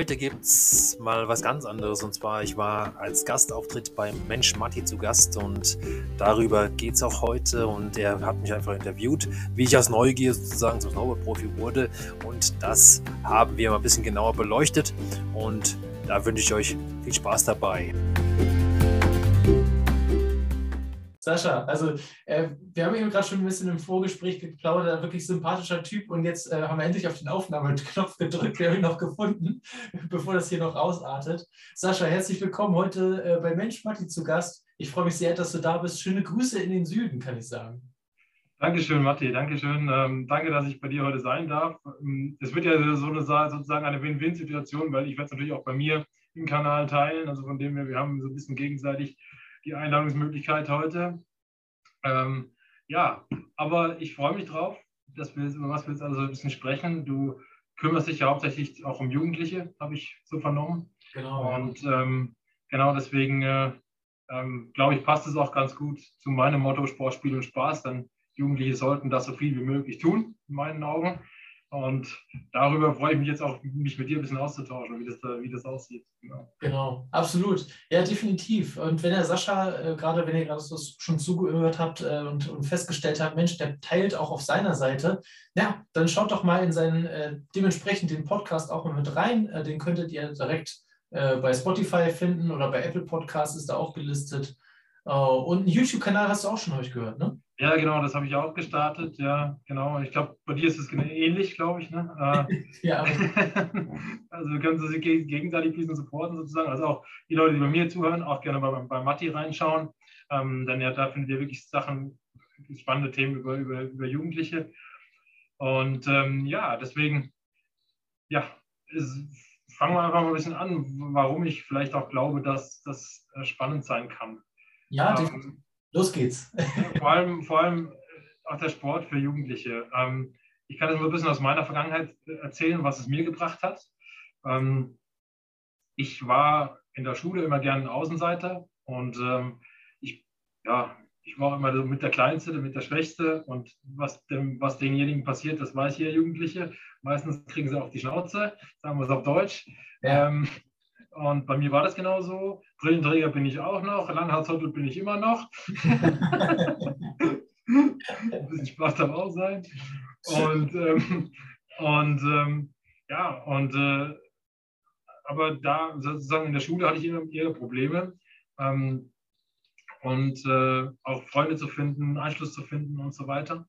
Heute gibt es mal was ganz anderes. Und zwar, ich war als Gastauftritt beim Mensch Matti zu Gast und darüber geht es auch heute. Und er hat mich einfach interviewt, wie ich aus Neugier sozusagen zum Snowboard-Profi wurde. Und das haben wir mal ein bisschen genauer beleuchtet. Und da wünsche ich euch viel Spaß dabei. Sascha, also äh, wir haben eben gerade schon ein bisschen im Vorgespräch geplaudert, wirklich sympathischer Typ und jetzt äh, haben wir endlich auf den Aufnahmeknopf gedrückt, wir haben ihn noch gefunden, bevor das hier noch ausartet. Sascha, herzlich willkommen heute äh, bei Mensch Matti zu Gast. Ich freue mich sehr, dass du da bist. Schöne Grüße in den Süden, kann ich sagen. Dankeschön, Matti, Dankeschön. Ähm, danke, dass ich bei dir heute sein darf. Ähm, es wird ja so eine, sozusagen eine Win-Win-Situation, weil ich werde es natürlich auch bei mir im Kanal teilen. Also von dem her, wir haben so ein bisschen gegenseitig die Einladungsmöglichkeit heute. Ähm, ja, aber ich freue mich drauf, dass wir über was wir jetzt also ein bisschen sprechen. Du kümmerst dich ja hauptsächlich auch um Jugendliche, habe ich so vernommen. Genau. Und ähm, genau deswegen äh, ähm, glaube ich, passt es auch ganz gut zu meinem Motto Sport, Spiel und Spaß. Denn Jugendliche sollten das so viel wie möglich tun, in meinen Augen. Und darüber freue ich mich jetzt auch, mich mit dir ein bisschen auszutauschen, wie das, wie das aussieht. Genau. genau, absolut. Ja, definitiv. Und wenn der Sascha, äh, gerade wenn ihr gerade so schon zugehört habt äh, und, und, festgestellt habt, Mensch, der teilt auch auf seiner Seite, ja, dann schaut doch mal in seinen, äh, dementsprechend den Podcast auch mal mit rein. Äh, den könntet ihr direkt äh, bei Spotify finden oder bei Apple Podcasts ist da auch gelistet. Äh, und einen YouTube-Kanal hast du auch schon, euch gehört, ne? Ja, genau, das habe ich auch gestartet. Ja, genau. Ich glaube, bei dir ist es ähnlich, glaube ich. Ne? Äh, ja. also wir können Sie gegenseitig bisschen supporten sozusagen. Also auch die Leute, die bei mir zuhören, auch gerne bei, bei Matti reinschauen. Ähm, denn ja, da findet ihr wirklich Sachen, spannende Themen über, über, über Jugendliche. Und ähm, ja, deswegen, ja, ist, fangen wir einfach mal ein bisschen an, warum ich vielleicht auch glaube, dass das äh, spannend sein kann. Ja, ähm, Los geht's. vor, allem, vor allem auch der Sport für Jugendliche. Ähm, ich kann jetzt mal ein bisschen aus meiner Vergangenheit erzählen, was es mir gebracht hat. Ähm, ich war in der Schule immer gerne ein Außenseiter und ähm, ich, ja, ich war immer so mit der Kleinste, mit der Schwächste und was, dem, was denjenigen passiert, das weiß jeder Jugendliche. Meistens kriegen sie auch die Schnauze, sagen wir es auf Deutsch. Ja. Ähm, und bei mir war das genauso. Brillenträger bin ich auch noch, Langhaarshottel bin ich immer noch. Ein bisschen Spaß darf auch sein. Und, ähm, und ähm, ja, und äh, aber da sozusagen in der Schule hatte ich immer ihre Probleme. Ähm, und äh, auch Freunde zu finden, Anschluss zu finden und so weiter.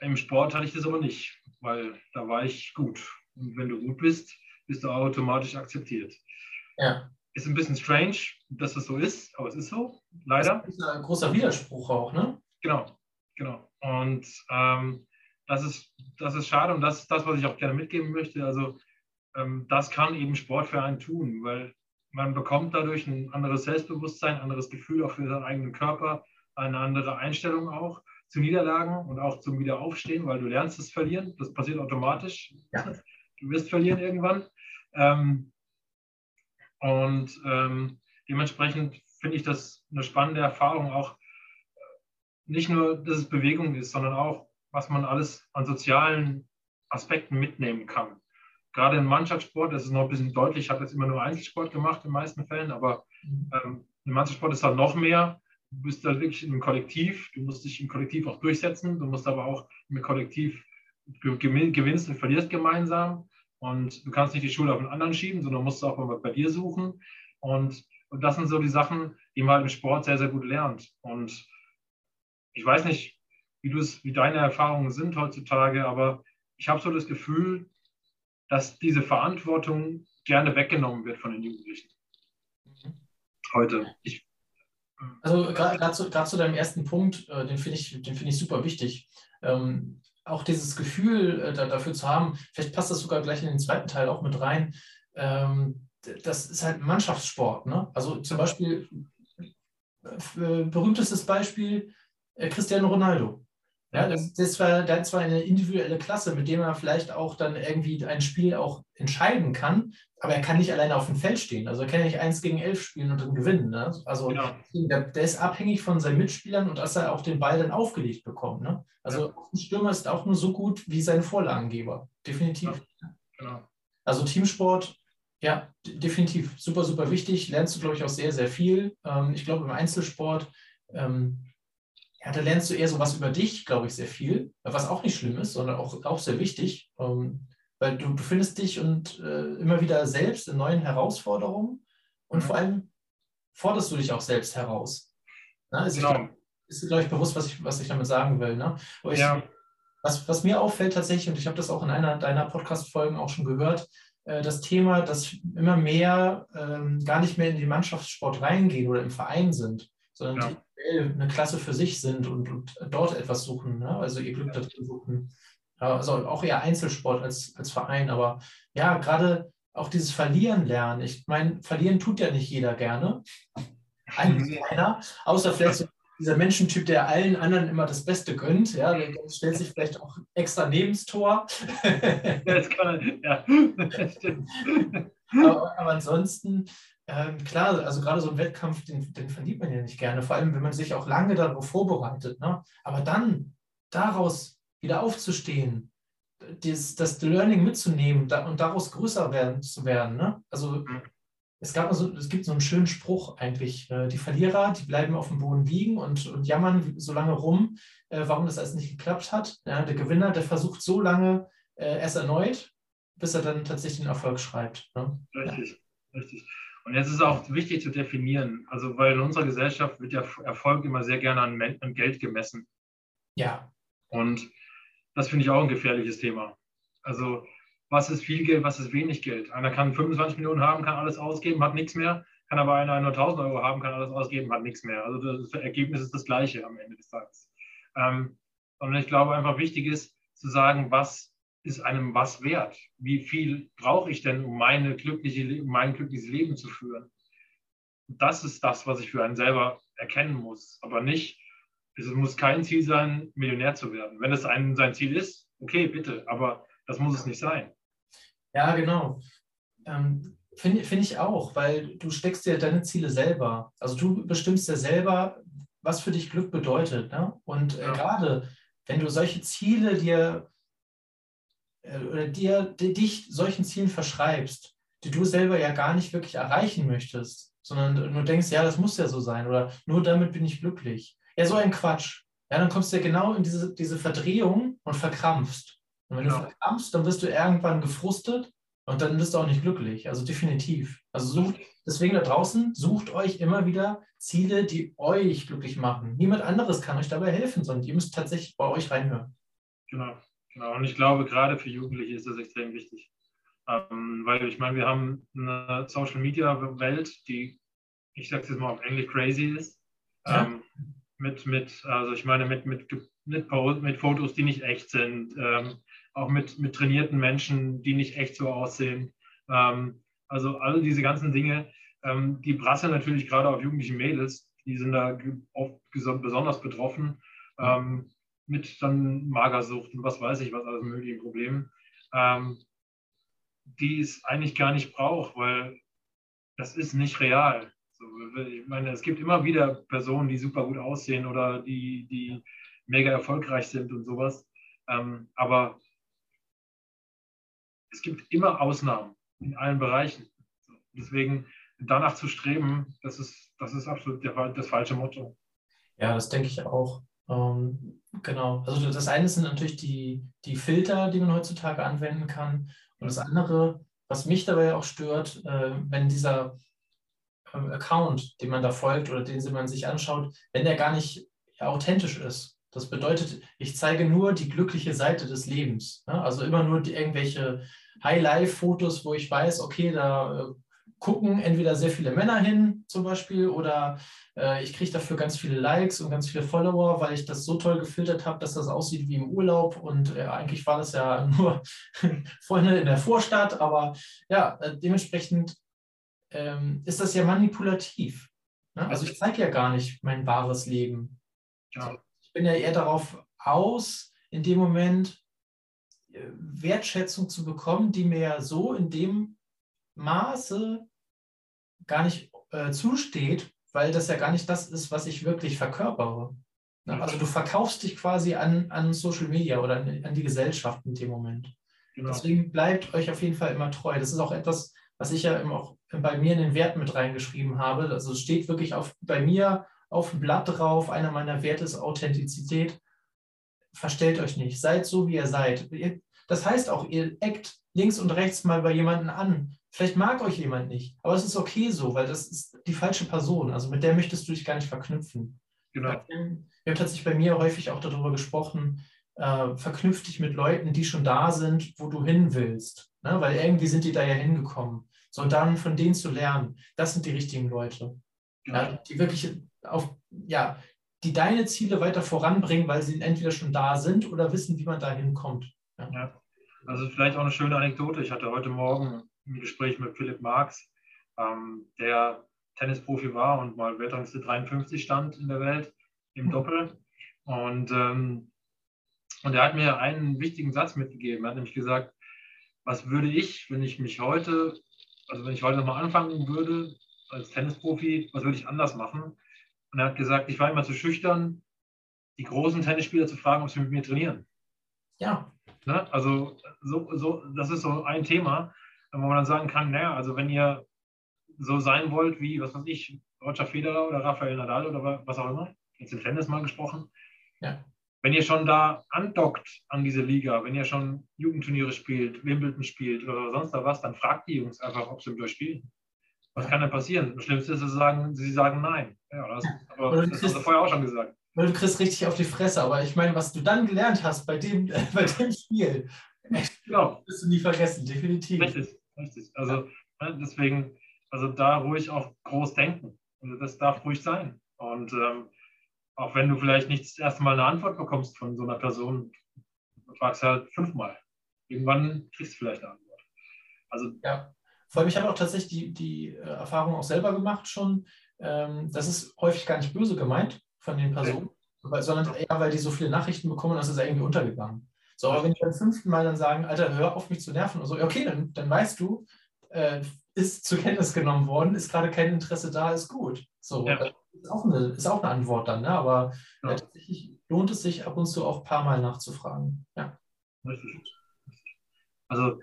Im Sport hatte ich das aber nicht, weil da war ich gut. Und wenn du gut bist, bist du automatisch akzeptiert. Ja. Ist ein bisschen strange, dass das so ist, aber es ist so, leider. Das ist ein großer Widerspruch auch, ne? Genau, genau. Und ähm, das, ist, das ist schade und das ist das, was ich auch gerne mitgeben möchte. Also, ähm, das kann eben Sport für einen tun, weil man bekommt dadurch ein anderes Selbstbewusstsein, ein anderes Gefühl auch für seinen eigenen Körper, eine andere Einstellung auch zu Niederlagen und auch zum Wiederaufstehen, weil du lernst das Verlieren. Das passiert automatisch. Ja. Du wirst verlieren irgendwann. Ähm, und ähm, dementsprechend finde ich das eine spannende Erfahrung, auch äh, nicht nur, dass es Bewegung ist, sondern auch, was man alles an sozialen Aspekten mitnehmen kann. Gerade im Mannschaftssport, das ist noch ein bisschen deutlich, ich habe jetzt immer nur Einzelsport gemacht in den meisten Fällen, aber ähm, im Mannschaftssport ist halt noch mehr. Du bist da wirklich im Kollektiv, du musst dich im Kollektiv auch durchsetzen, du musst aber auch im Kollektiv gewinnst und verlierst gemeinsam. Und du kannst nicht die Schuld auf den anderen schieben, sondern musst auch mal bei dir suchen. Und, und das sind so die Sachen, die man halt im Sport sehr, sehr gut lernt. Und ich weiß nicht, wie, wie deine Erfahrungen sind heutzutage, aber ich habe so das Gefühl, dass diese Verantwortung gerne weggenommen wird von den Jugendlichen. Heute. Ich, also gerade zu, zu, deinem ersten Punkt, äh, den finde ich, find ich super wichtig. Ähm, auch dieses Gefühl äh, dafür zu haben, vielleicht passt das sogar gleich in den zweiten Teil auch mit rein, ähm, das ist halt Mannschaftssport. Ne? Also zum Beispiel, äh, berühmtestes Beispiel, äh, Cristiano Ronaldo. Ja, das, das war, hat zwar eine individuelle Klasse, mit dem er vielleicht auch dann irgendwie ein Spiel auch entscheiden kann, aber er kann nicht alleine auf dem Feld stehen. Also er kann nicht eins gegen elf spielen und dann gewinnen. Ne? Also genau. der, der, ist abhängig von seinen Mitspielern und dass er auch den Ball dann aufgelegt bekommt. Ne? Also ja. ein Stürmer ist auch nur so gut wie sein Vorlagengeber. Definitiv. Ja. Genau. Also Teamsport, ja, definitiv. Super, super wichtig. Lernst du, glaube ich, auch sehr, sehr viel. Ähm, ich glaube, im Einzelsport ähm, ja, da lernst du eher so was über dich, glaube ich, sehr viel, was auch nicht schlimm ist, sondern auch, auch sehr wichtig, ähm, weil du befindest dich und äh, immer wieder selbst in neuen Herausforderungen und mhm. vor allem forderst du dich auch selbst heraus. Ne? Also genau. ist, glaube ich, bewusst, was ich, was ich damit sagen will. Ne? Ich, ja. was, was mir auffällt tatsächlich, und ich habe das auch in einer deiner Podcast-Folgen auch schon gehört, äh, das Thema, dass immer mehr ähm, gar nicht mehr in den Mannschaftssport reingehen oder im Verein sind, sondern ja eine Klasse für sich sind und, und dort etwas suchen, ne? also ihr Glück dazu suchen. Also auch eher Einzelsport als, als Verein, aber ja, gerade auch dieses Verlieren lernen. Ich meine, verlieren tut ja nicht jeder gerne. Eigentlich keiner, außer vielleicht so dieser Menschentyp, der allen anderen immer das Beste gönnt. Ja, der stellt sich vielleicht auch extra neben das Tor. Das kann, ja. Aber, aber ansonsten ähm, klar, also gerade so ein Wettkampf, den, den verliert man ja nicht gerne, vor allem wenn man sich auch lange darauf vorbereitet. Ne? Aber dann daraus wieder aufzustehen, das, das Learning mitzunehmen da, und daraus größer werden, zu werden. Ne? Also mhm. es, gab so, es gibt so einen schönen Spruch eigentlich, äh, die Verlierer, die bleiben auf dem Boden liegen und, und jammern so lange rum, äh, warum das alles nicht geklappt hat. Ja, der Gewinner, der versucht so lange äh, erst erneut, bis er dann tatsächlich den Erfolg schreibt. Ne? Richtig, ja. richtig. Und jetzt ist es auch wichtig zu definieren, also weil in unserer Gesellschaft wird ja Erfolg immer sehr gerne an, an Geld gemessen. Ja. Und das finde ich auch ein gefährliches Thema. Also was ist viel Geld, was ist wenig Geld? Einer kann 25 Millionen haben, kann alles ausgeben, hat nichts mehr. Kann aber einer nur 1000 Euro haben, kann alles ausgeben, hat nichts mehr. Also das Ergebnis ist das gleiche am Ende des Tages. Ähm, und ich glaube einfach wichtig ist zu sagen, was ist einem was wert? Wie viel brauche ich denn, um meine glückliche, mein glückliches Leben zu führen? Das ist das, was ich für einen selber erkennen muss, aber nicht, es muss kein Ziel sein, Millionär zu werden. Wenn es ein, sein Ziel ist, okay, bitte, aber das muss es nicht sein. Ja, genau. Ähm, Finde find ich auch, weil du steckst dir deine Ziele selber. Also du bestimmst ja selber, was für dich Glück bedeutet. Ne? Und äh, ja. gerade wenn du solche Ziele dir oder dir, dich solchen Zielen verschreibst, die du selber ja gar nicht wirklich erreichen möchtest, sondern nur denkst, ja, das muss ja so sein oder nur damit bin ich glücklich. Ja, so ein Quatsch. Ja, dann kommst du ja genau in diese, diese Verdrehung und verkrampfst. Und wenn ja. du verkrampfst, dann wirst du irgendwann gefrustet und dann bist du auch nicht glücklich. Also definitiv. Also sucht, deswegen da draußen, sucht euch immer wieder Ziele, die euch glücklich machen. Niemand anderes kann euch dabei helfen, sondern ihr müsst tatsächlich bei euch reinhören. Genau. Genau, und ich glaube, gerade für Jugendliche ist das extrem wichtig. Ähm, weil ich meine, wir haben eine Social Media Welt, die, ich sage es jetzt mal auf Englisch, crazy ist. Ja. Ähm, mit, mit, also ich meine, mit, mit, mit, mit Fotos, die nicht echt sind, ähm, auch mit, mit trainierten Menschen, die nicht echt so aussehen. Ähm, also all diese ganzen Dinge, ähm, die prasseln natürlich gerade auf jugendliche Mädels, die sind da oft besonders betroffen. Ähm, mit dann Magersucht und was weiß ich, was alles mögliche Probleme, ähm, die es eigentlich gar nicht braucht, weil das ist nicht real. So, ich meine, es gibt immer wieder Personen, die super gut aussehen oder die, die mega erfolgreich sind und sowas. Ähm, aber es gibt immer Ausnahmen in allen Bereichen. Deswegen danach zu streben, das ist, das ist absolut das falsche Motto. Ja, das denke ich auch. Ähm, genau. Also das eine sind natürlich die, die Filter, die man heutzutage anwenden kann. Und das andere, was mich dabei auch stört, äh, wenn dieser äh, Account, den man da folgt oder den man sich anschaut, wenn der gar nicht ja, authentisch ist. Das bedeutet, ich zeige nur die glückliche Seite des Lebens. Ne? Also immer nur die, irgendwelche High-Life-Fotos, wo ich weiß, okay, da äh, gucken entweder sehr viele Männer hin, zum Beispiel, oder äh, ich kriege dafür ganz viele Likes und ganz viele Follower, weil ich das so toll gefiltert habe, dass das aussieht wie im Urlaub. Und äh, eigentlich war das ja nur Freunde in der Vorstadt, aber ja, äh, dementsprechend ähm, ist das ja manipulativ. Ne? Also ich zeige ja gar nicht mein wahres Leben. Ja. Ich bin ja eher darauf aus, in dem Moment äh, Wertschätzung zu bekommen, die mir ja so in dem Maße gar nicht äh, zusteht, weil das ja gar nicht das ist, was ich wirklich verkörpere. Ne? Also du verkaufst dich quasi an, an Social Media oder an, an die Gesellschaft in dem Moment. Genau. Deswegen bleibt euch auf jeden Fall immer treu. Das ist auch etwas, was ich ja auch bei mir in den Werten mit reingeschrieben habe. Also es steht wirklich auf, bei mir auf dem Blatt drauf, einer meiner Werte ist Authentizität. Verstellt euch nicht, seid so, wie ihr seid. Das heißt auch, ihr eckt links und rechts mal bei jemandem an. Vielleicht mag euch jemand nicht, aber es ist okay so, weil das ist die falsche Person. Also mit der möchtest du dich gar nicht verknüpfen. Genau. Wir haben tatsächlich bei mir häufig auch darüber gesprochen, äh, verknüpf dich mit Leuten, die schon da sind, wo du hin willst. Ne? Weil irgendwie sind die da ja hingekommen. So, und dann von denen zu lernen, das sind die richtigen Leute. Ja, die wirklich auf, ja, die deine Ziele weiter voranbringen, weil sie entweder schon da sind oder wissen, wie man da hinkommt. Ja. ja. Also vielleicht auch eine schöne Anekdote. Ich hatte heute Morgen ein Gespräch mit Philipp Marx, ähm, der Tennisprofi war und mal Weltrangliste 53 stand in der Welt im hm. Doppel. Und, ähm, und er hat mir einen wichtigen Satz mitgegeben. Er hat nämlich gesagt, was würde ich, wenn ich mich heute, also wenn ich heute nochmal anfangen würde als Tennisprofi, was würde ich anders machen? Und er hat gesagt, ich war immer zu schüchtern, die großen Tennisspieler zu fragen, ob sie mit mir trainieren. Ja. Ne? Also so, so, das ist so ein Thema, wo man dann sagen kann, naja, also wenn ihr so sein wollt wie, was weiß ich, Roger Federer oder Rafael Nadal oder was auch immer, jetzt im Tennis mal gesprochen, ja. wenn ihr schon da andockt an diese Liga, wenn ihr schon Jugendturniere spielt, Wimbledon spielt oder sonst da was, dann fragt die Jungs einfach, ob sie mit euch spielen. Was ja. kann denn passieren? Das Schlimmste ist, sie sagen, sie sagen nein. Ja, das, aber das hast du vorher auch schon gesagt. du kriegst richtig auf die Fresse, aber ich meine, was du dann gelernt hast bei dem, bei dem Spiel, genau. wirst du nie vergessen, definitiv. Richtig, richtig. Also ja. Ne, deswegen, also da ruhig auch groß denken. Also das darf ruhig sein. Und ähm, auch wenn du vielleicht nicht das erste Mal eine Antwort bekommst von so einer Person, du fragst halt fünfmal. Irgendwann kriegst du vielleicht eine Antwort. Also ja. Vor allem, ich habe auch tatsächlich die, die äh, Erfahrung auch selber gemacht schon. Ähm, das ist häufig gar nicht böse gemeint von den Personen, okay. sondern eher, weil die so viele Nachrichten bekommen, dass es irgendwie untergegangen. So, aber wenn die beim fünften Mal dann sagen, Alter, hör auf mich zu nerven, und so, okay, dann, dann weißt du, äh, ist zur Kenntnis genommen worden, ist gerade kein Interesse da, ist gut. So, ja. ist, auch eine, ist auch eine Antwort dann, ne? aber ja. tatsächlich lohnt es sich ab und zu auch ein paar Mal nachzufragen. Ja. Also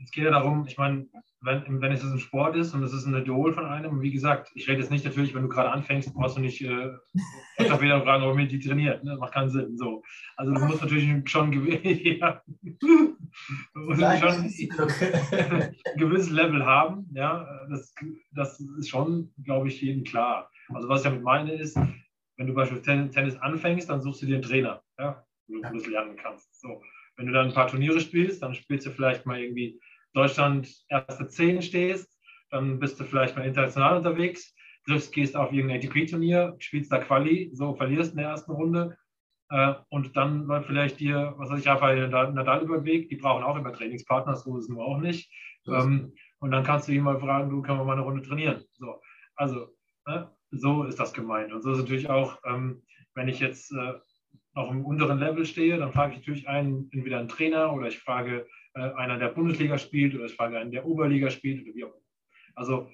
es geht ja darum, ich meine, wenn, wenn es ein Sport ist und es ist ein Idol von einem, wie gesagt, ich rede jetzt nicht natürlich, wenn du gerade anfängst, brauchst du nicht äh, wieder fragen, ob die trainiert. Ne? Macht keinen Sinn. So. Also du musst natürlich schon, ja, schon ein gewisses Level haben. Ja? Das, das ist schon, glaube ich, jedem klar. Also was ich damit meine ist, wenn du beispielsweise Tennis anfängst, dann suchst du dir einen Trainer, ja? wo du das lernen kannst. So. Wenn du dann ein paar Turniere spielst, dann spielst du vielleicht mal irgendwie Deutschland erste zehn stehst, dann bist du vielleicht mal international unterwegs, triffst, gehst auf irgendein ATP-Turnier, spielst da Quali, so verlierst in der ersten Runde äh, und dann läuft vielleicht dir, was weiß ich, Rafael Nadal über den Weg, die brauchen auch immer Trainingspartner, so ist es nur auch nicht. Ähm, und dann kannst du ihn mal fragen, du, können wir mal eine Runde trainieren. So, also, äh, so ist das gemeint. Und so ist natürlich auch, ähm, wenn ich jetzt äh, auf einem unteren Level stehe, dann frage ich natürlich einen, entweder einen Trainer oder ich frage äh, einer der Bundesliga spielt oder ich frage einen, der Oberliga spielt oder wie auch immer. Also,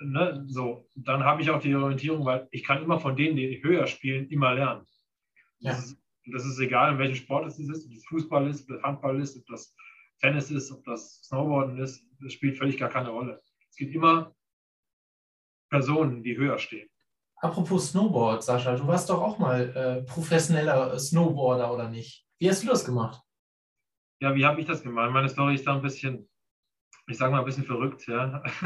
ne, so, dann habe ich auch die Orientierung, weil ich kann immer von denen, die höher spielen, immer lernen. Ja. Das, ist, das ist egal, in welchem Sport es ist, ob das Fußball ist, ob das Handball ist, ob das Tennis ist, ob das Snowboarden ist, das spielt völlig gar keine Rolle. Es gibt immer Personen, die höher stehen. Apropos Snowboard, Sascha, du warst doch auch mal äh, professioneller Snowboarder, oder nicht? Wie hast du das gemacht? Ja, wie habe ich das gemacht? Meine Story ist da ein bisschen, ich sage mal, ein bisschen verrückt. Ja.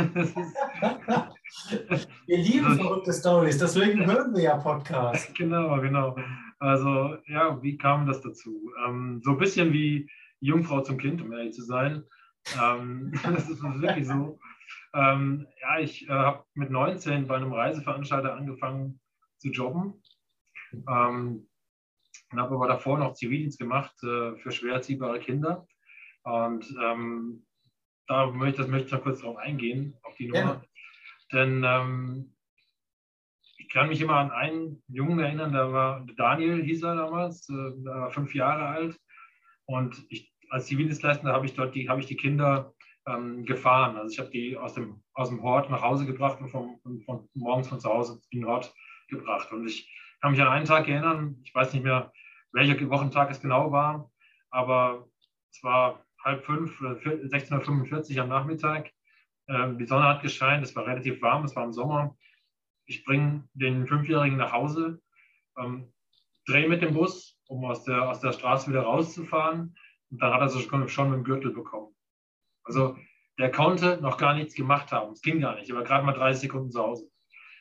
wir lieben also, verrückte Stories, deswegen hören wir ja Podcasts. Genau, genau. Also, ja, wie kam das dazu? Ähm, so ein bisschen wie Jungfrau zum Kind, um ehrlich zu sein. Ähm, das ist wirklich so. Ähm, ja, ich äh, habe mit 19 bei einem Reiseveranstalter angefangen zu jobben. Ähm, und habe aber davor noch Zivildienst gemacht äh, für schwer erziehbare Kinder. Und ähm, da möchte, das möchte ich noch kurz darauf eingehen, auf die Nummer. Ja. Denn ähm, ich kann mich immer an einen Jungen erinnern, der war Daniel, hieß er damals, äh, der war fünf Jahre alt. Und ich, als Zivildienstleister habe ich dort die, habe ich die Kinder ähm, gefahren. Also ich habe die aus dem, aus dem Hort nach Hause gebracht und von, von morgens von zu Hause in den Hort gebracht. Und ich kann mich an einen Tag erinnern, ich weiß nicht mehr, welcher Wochentag es genau war, aber es war halb fünf, 16.45 Uhr am Nachmittag. Ähm, die Sonne hat gescheint, es war relativ warm, es war im Sommer. Ich bringe den Fünfjährigen nach Hause, ähm, drehe mit dem Bus, um aus der, aus der Straße wieder rauszufahren. Und dann hat er sich schon, dem Gürtel bekommen. Also der konnte noch gar nichts gemacht haben. Es ging gar nicht. Er war gerade mal 30 Sekunden zu Hause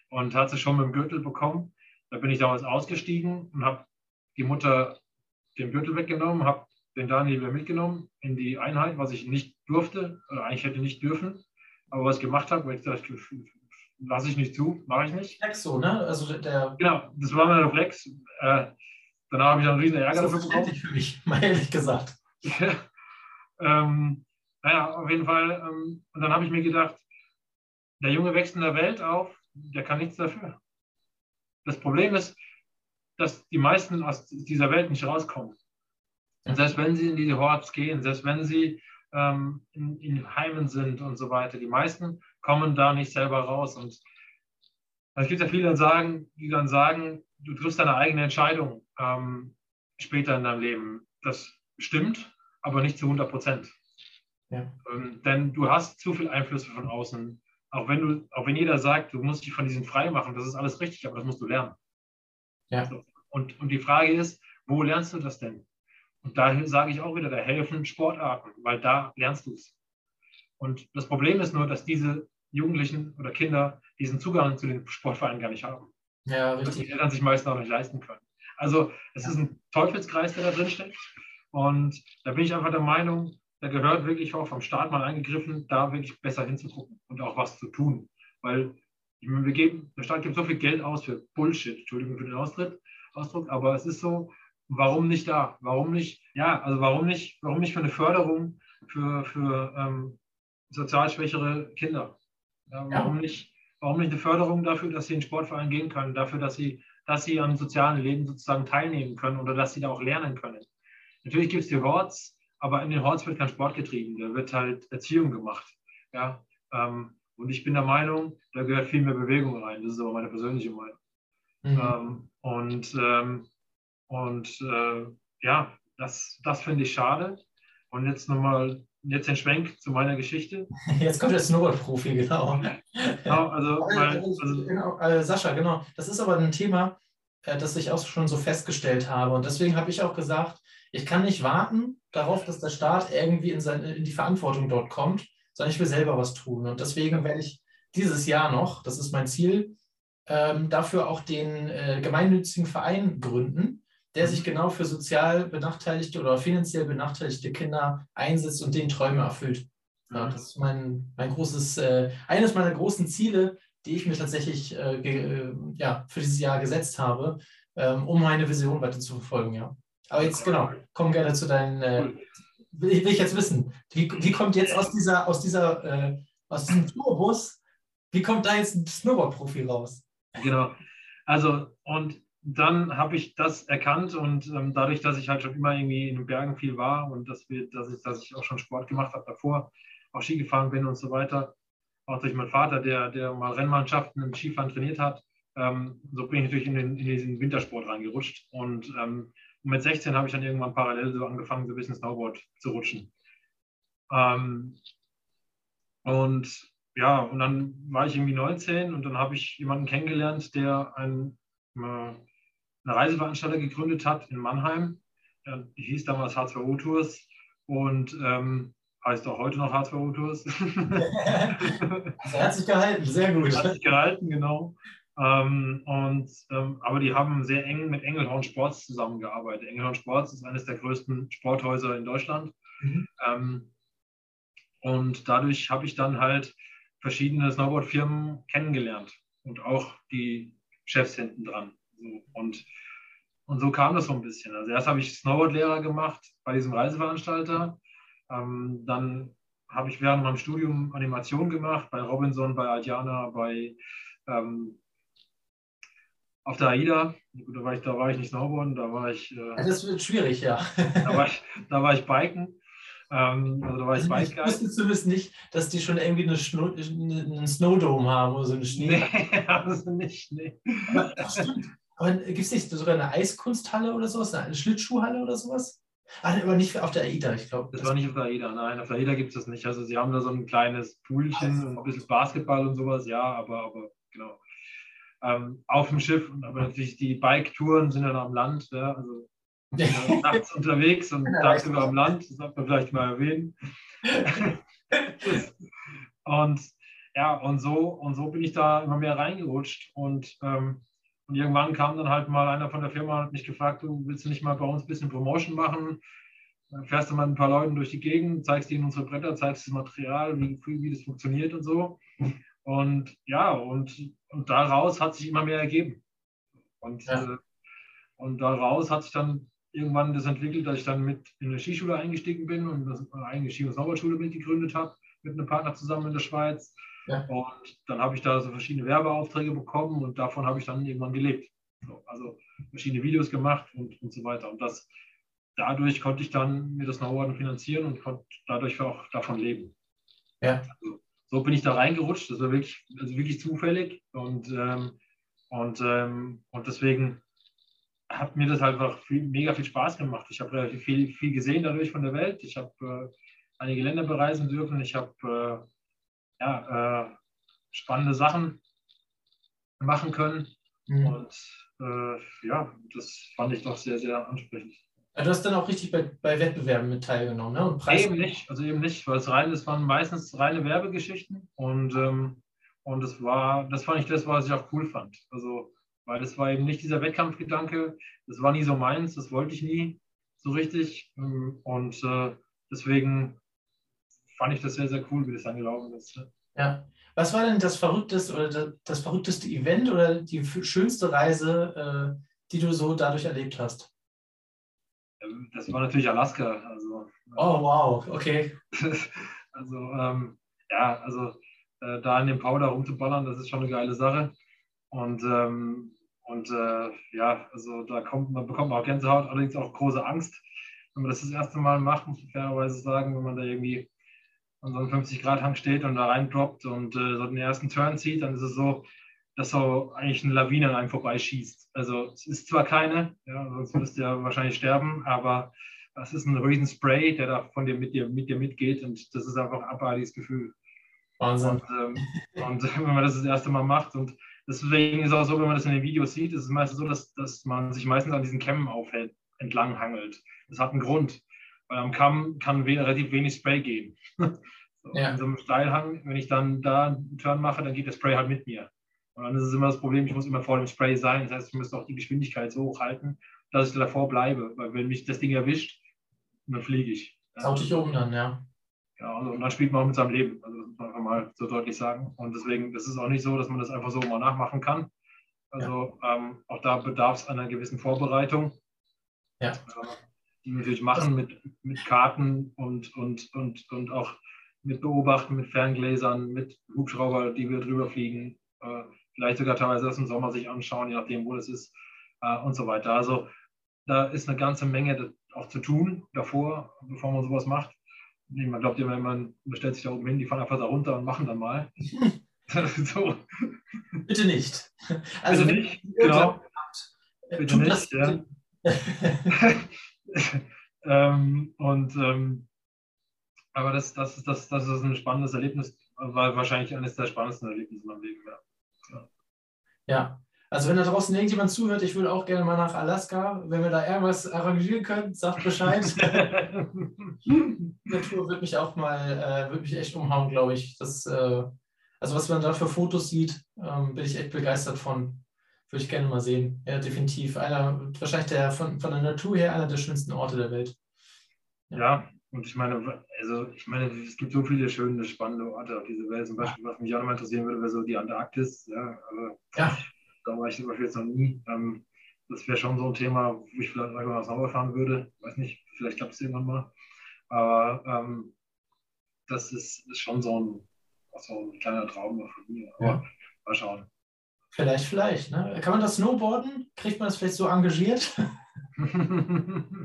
und hat sich schon mit dem Gürtel bekommen. Da bin ich damals ausgestiegen und habe die Mutter den Gürtel weggenommen, habe den Daniel wieder mitgenommen in die Einheit, was ich nicht durfte, oder eigentlich hätte nicht dürfen, aber was ich gemacht habe, weil ich dachte, lasse ich nicht zu, mache ich nicht. Reflex so, ne? Also der genau, das war mein Reflex. Äh, danach habe ich einen riesen Ärger dafür bekommen. für mich, mal ehrlich gesagt. ähm, naja, auf jeden Fall. Ähm, und dann habe ich mir gedacht, der Junge wächst in der Welt auf, der kann nichts dafür. Das Problem ist, dass die meisten aus dieser Welt nicht rauskommen. Und selbst wenn sie in diese Horts gehen, selbst wenn sie ähm, in, in, Heimen sind und so weiter, die meisten kommen da nicht selber raus. Und es gibt ja viele, die, sagen, die dann sagen, du triffst deine eigene Entscheidung ähm, später in deinem Leben. Das stimmt, aber nicht zu 100 Prozent. Ja. Ähm, denn du hast zu viel Einflüsse von außen. Auch wenn, du, auch wenn jeder sagt, du musst dich von diesen frei machen, das ist alles richtig, aber das musst du lernen. Ja. Und, und die Frage ist, wo lernst du das denn? Und da sage ich auch wieder, da helfen Sportarten, weil da lernst du es. Und das Problem ist nur, dass diese Jugendlichen oder Kinder diesen Zugang zu den Sportvereinen gar nicht haben. Ja, richtig. Und die Eltern sich meistens auch nicht leisten können. Also es ja. ist ein Teufelskreis, der da drin steckt. Und da bin ich einfach der Meinung, da gehört wirklich auch vom Staat mal eingegriffen, da wirklich besser hinzugucken und auch was zu tun. Weil wir geben, der Staat gibt so viel Geld aus für Bullshit, Entschuldigung für den Austritt, Ausdruck, aber es ist so, warum nicht da? Warum nicht, ja, also warum nicht, warum nicht für eine Förderung für, für ähm, sozial schwächere Kinder? Ja, warum, ja. Nicht, warum nicht eine Förderung dafür, dass sie in den Sportverein gehen können, dafür, dass sie, dass sie am sozialen Leben sozusagen teilnehmen können oder dass sie da auch lernen können? Natürlich gibt es die Horts, aber in den Horts wird kein Sport getrieben, da wird halt Erziehung gemacht. Ja, ähm, und ich bin der Meinung, da gehört viel mehr Bewegung rein. Das ist aber meine persönliche Meinung. Mhm. Ähm, und ähm, und äh, ja, das, das finde ich schade. Und jetzt nochmal, jetzt den Schwenk zu meiner Geschichte. Jetzt kommt der Snowboard-Profi, genau. genau also, mein, also genau, äh, Sascha, genau. Das ist aber ein Thema, äh, das ich auch schon so festgestellt habe. Und deswegen habe ich auch gesagt, ich kann nicht warten darauf, dass der Staat irgendwie in, seine, in die Verantwortung dort kommt, sondern ich will selber was tun. Und deswegen werde ich dieses Jahr noch, das ist mein Ziel, ähm, dafür auch den äh, gemeinnützigen Verein gründen, der sich genau für sozial benachteiligte oder finanziell benachteiligte Kinder einsetzt und denen Träume erfüllt. Ja, das ist mein, mein großes, äh, eines meiner großen Ziele, die ich mir tatsächlich äh, äh, ja, für dieses Jahr gesetzt habe, ähm, um meine Vision weiter zu verfolgen. Ja. Aber jetzt genau, komm gerne zu deinen. Äh, will, will, ich jetzt wissen, wie, wie kommt jetzt aus dieser, aus dieser, äh, aus diesem Tourbus, wie kommt da jetzt ein Snowboard-Profi raus? Genau. Also, und dann habe ich das erkannt und ähm, dadurch, dass ich halt schon immer irgendwie in den Bergen viel war und dass, wir, dass, ich, dass ich auch schon Sport gemacht habe davor, auch Ski gefahren bin und so weiter, auch durch meinen Vater, der, der mal Rennmannschaften im Skifahren trainiert hat, ähm, so bin ich natürlich in, den, in diesen Wintersport reingerutscht und ähm, mit 16 habe ich dann irgendwann parallel so angefangen, so ein bisschen Snowboard zu rutschen. Ähm, und ja, und dann war ich irgendwie 19 und dann habe ich jemanden kennengelernt, der ein, äh, eine Reiseveranstalter gegründet hat in Mannheim. Die hieß damals H2O Tours und ähm, heißt auch heute noch H2O Tours. also hat sich gehalten, sehr gut. Hat sich gehalten, genau. Ähm, und, ähm, aber die haben sehr eng mit Engelhorn Sports zusammengearbeitet. Engelhorn Sports ist eines der größten Sporthäuser in Deutschland. Mhm. Ähm, und dadurch habe ich dann halt verschiedene Snowboard-Firmen kennengelernt und auch die Chefs hinten dran. Und, und so kam das so ein bisschen. Also erst habe ich Snowboard-Lehrer gemacht bei diesem Reiseveranstalter. Ähm, dann habe ich während meinem Studium Animation gemacht, bei Robinson, bei Adjana, bei ähm, auf der AIDA. Da war ich, da war ich nicht Snowboarden, da war ich. Äh, das wird schwierig, ja. da, war ich, da war ich Biken. Ähm, also da war ich also Ich wusste zumindest nicht, dass die schon irgendwie eine Schno einen Snowdome haben oder so eine Schnee. Nee, also nicht, nee. Aber, stimmt. Aber gibt es nicht sogar eine Eiskunsthalle oder sowas, eine Schlittschuhhalle oder sowas? Ah, aber nicht auf der AIDA, ich glaube. Das war nicht auf der AIDA, nein, auf der AIDA gibt es das nicht. Also sie haben da so ein kleines Poolchen also, und ein bisschen Basketball und sowas, ja, aber, aber genau. Ähm, auf dem Schiff, aber natürlich die Bike-Touren sind dann am Land, ja, also nachts unterwegs und tagsüber am Land, das sollte man vielleicht mal erwähnen. und ja, und so, und so bin ich da immer mehr reingerutscht und ähm, und irgendwann kam dann halt mal einer von der Firma und hat mich gefragt, du willst du nicht mal bei uns ein bisschen Promotion machen? Dann fährst du mal ein paar Leuten durch die Gegend, zeigst ihnen unsere Bretter, zeigst das Material, wie, wie das funktioniert und so. Und ja, und, und daraus hat sich immer mehr ergeben. Und, ja. äh, und daraus hat sich dann irgendwann das entwickelt, dass ich dann mit in eine Skischule eingestiegen bin und eine eigene Ski- und Snowboardschule mitgegründet habe, mit einem Partner zusammen in der Schweiz. Ja. Und dann habe ich da so verschiedene Werbeaufträge bekommen und davon habe ich dann irgendwann gelebt. So, also verschiedene Videos gemacht und, und so weiter. Und das, dadurch konnte ich dann mir das Snowboarden finanzieren und konnte dadurch auch davon leben. Ja. Also, so bin ich da reingerutscht. Das war wirklich, also wirklich zufällig. Und, ähm, und, ähm, und deswegen hat mir das halt einfach viel, mega viel Spaß gemacht. Ich habe relativ viel, viel gesehen dadurch von der Welt. Ich habe äh, einige Länder bereisen dürfen. Ich habe äh, ja, äh, spannende Sachen machen können. Mhm. Und äh, ja, das fand ich doch sehr, sehr ansprechend. Ja, du hast dann auch richtig bei, bei Wettbewerben mit teilgenommen, ne? Und Preis eben nicht, also eben nicht, weil es rein, es waren meistens reine Werbegeschichten und, ähm, und das war, das fand ich das, was ich auch cool fand. Also, weil das war eben nicht dieser Wettkampfgedanke, das war nie so meins, das wollte ich nie so richtig. Ähm, und äh, deswegen fand ich das sehr, sehr cool, wie das dann gelaufen ist. Ja. Was war denn das verrückteste oder das, das verrückteste Event oder die schönste Reise, äh, die du so dadurch erlebt hast? Ähm, das war natürlich Alaska. Also, oh, wow, okay. also, ähm, ja, also äh, da in dem Powder rumzuballern, das ist schon eine geile Sache. Und, ähm, und äh, ja, also da kommt, man bekommt auch Gänsehaut, allerdings auch große Angst, wenn man das das erste Mal macht, muss ich fairerweise sagen, wenn man da irgendwie an so einem 50-Grad-Hang steht und da reindroppt und äh, so den ersten Turn zieht, dann ist es so, dass so eigentlich eine Lawine an einem vorbeischießt. Also es ist zwar keine, ja, sonst würdest du ja wahrscheinlich sterben, aber es ist ein riesen Spray, der da von dir mit dir, mit dir mitgeht und das ist einfach ein abartiges Gefühl. Wahnsinn. Und, ähm, und wenn man das das erste Mal macht und deswegen ist es auch so, wenn man das in den Videos sieht, ist es meistens so, dass, dass man sich meistens an diesen Kämmen aufhält, entlang hangelt. Das hat einen Grund. Weil am Kamm kann relativ wenig Spray gehen. so, ja. In so einem Steilhang, wenn ich dann da einen Turn mache, dann geht der Spray halt mit mir. Und dann ist es immer das Problem, ich muss immer vor dem Spray sein. Das heißt, ich müsste auch die Geschwindigkeit so hoch halten, dass ich davor bleibe. Weil wenn mich das Ding erwischt, dann fliege ich. Sau dich um dann, ja. Ja, also, und dann spielt man auch mit seinem Leben. Also das muss man einfach mal so deutlich sagen. Und deswegen, das ist auch nicht so, dass man das einfach so mal nachmachen kann. Also ja. ähm, auch da bedarf es einer gewissen Vorbereitung. Ja. Äh, die wir natürlich machen mit, mit Karten und, und, und, und auch mit Beobachten, mit Ferngläsern, mit Hubschrauber, die wir drüber fliegen, äh, vielleicht sogar teilweise das im Sommer sich anschauen, je nachdem, wo das ist äh, und so weiter. Also da ist eine ganze Menge auch zu tun davor, bevor man sowas macht. Man glaubt immer, man stellt sich da oben hin, die fahren einfach da runter und machen dann mal. so. Bitte nicht. Also Bitte nicht, genau. Bitte nicht, ja. ähm, und ähm, aber das, das, ist, das, das ist ein spannendes Erlebnis, war wahrscheinlich eines der spannendsten Erlebnisse in meinem Leben. Ja. ja. Also wenn da draußen irgendjemand zuhört, ich würde auch gerne mal nach Alaska. Wenn wir da irgendwas arrangieren können, sagt Bescheid. Die Natur wird mich auch mal, äh, wird mich echt umhauen, glaube ich. Das, äh, also was man da für Fotos sieht, ähm, bin ich echt begeistert von. Würde ich gerne mal sehen. Ja, definitiv. Einer, wahrscheinlich der von, von der Natur her einer der schönsten Orte der Welt. Ja, und ich meine, also ich meine, es gibt so viele schöne, spannende Orte auf dieser Welt. Zum Beispiel, was mich auch nochmal interessieren würde, wäre so die Antarktis. Ja, aber Ja. da war ich zum Beispiel jetzt noch nie. Ähm, das wäre schon so ein Thema, wo ich vielleicht mal nach Sauber fahren würde. Weiß nicht, vielleicht klappt es irgendwann mal. Aber ähm, das ist, ist schon so ein, so ein kleiner Traum von mir. Aber Ja. mal schauen. Vielleicht, vielleicht. Ne? Kann man das Snowboarden? Kriegt man das vielleicht so engagiert?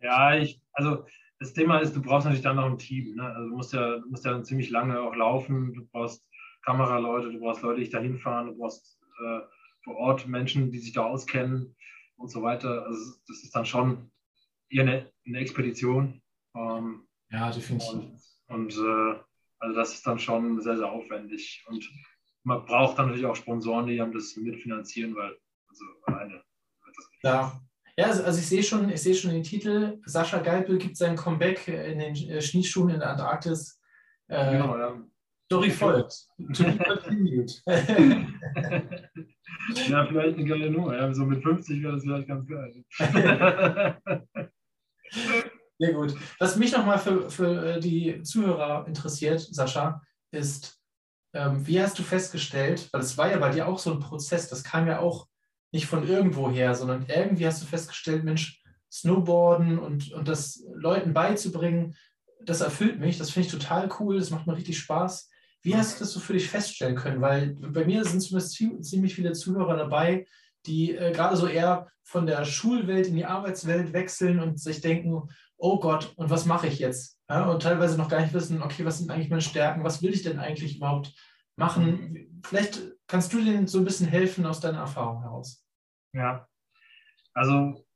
ja, ich, also das Thema ist, du brauchst natürlich dann noch ein Team. Ne? Also du musst ja, du musst ja dann ziemlich lange auch laufen, du brauchst Kameraleute, du brauchst Leute, die dich da hinfahren, du brauchst äh, vor Ort Menschen, die sich da auskennen und so weiter. Also das ist dann schon eher eine, eine Expedition. Ähm, Ja, definitiv. und und äh, also das ist dann schon sehr, sehr aufwendig. Und man braucht dann natürlich auch Sponsoren, die einem das mitfinanzieren, weil also alleine wird das nicht. Ja, ja also, also ich sehe schon, ich sehe schon den Titel. Sascha Geipel gibt sein Comeback in den äh, Schneeschuhen in der Antarktis. Äh, Genau, ja. Story folgt. Ja, vielleicht eine geile Nummer. Ja, so mit 50 wäre das vielleicht ganz geil. Sehr gut. Was mich nochmal für, für äh, die Zuhörer interessiert, Sascha, ist, ähm, wie hast du festgestellt, weil es war ja bei dir auch so ein Prozess, das kam ja auch nicht von irgendwo her, sondern irgendwie hast du festgestellt, Mensch, Snowboarden und, und das Leuten beizubringen, das erfüllt mich, das finde ich total cool, das macht mir richtig Spaß. Wie hast du das so für dich feststellen können? Weil bei mir sind zumindest zie- ziemlich viele Zuhörer dabei, die äh, gerade so eher von der Schulwelt in die Arbeitswelt wechseln und sich denken, oh Gott, und was mache ich jetzt? Ja, und teilweise noch gar nicht wissen, okay, was sind eigentlich meine Stärken? Was will ich denn eigentlich überhaupt machen? Vielleicht kannst du denen so ein bisschen helfen aus deiner Erfahrung heraus. Ja, also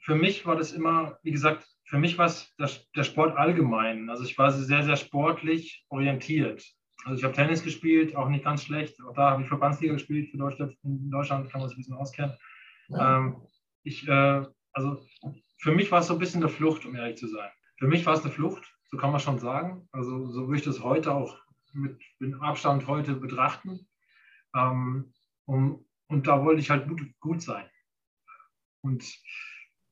für mich war das immer, wie gesagt, für mich war es der, der Sport allgemein. Also ich war sehr, sehr sportlich orientiert. Also ich habe Tennis gespielt, auch nicht ganz schlecht. Auch da habe ich Verbandsliga gespielt für Deutschland. In Deutschland kann man sich ein bisschen auskennen. Ja. Ähm, ich, äh, also für mich war es so ein bisschen eine Flucht, um ehrlich zu sein. Für mich war es eine Flucht, so kann man schon sagen. Also so würde ich das heute auch mit, mit Abstand heute betrachten. Ähm, um, und da wollte ich halt gut, gut sein. Und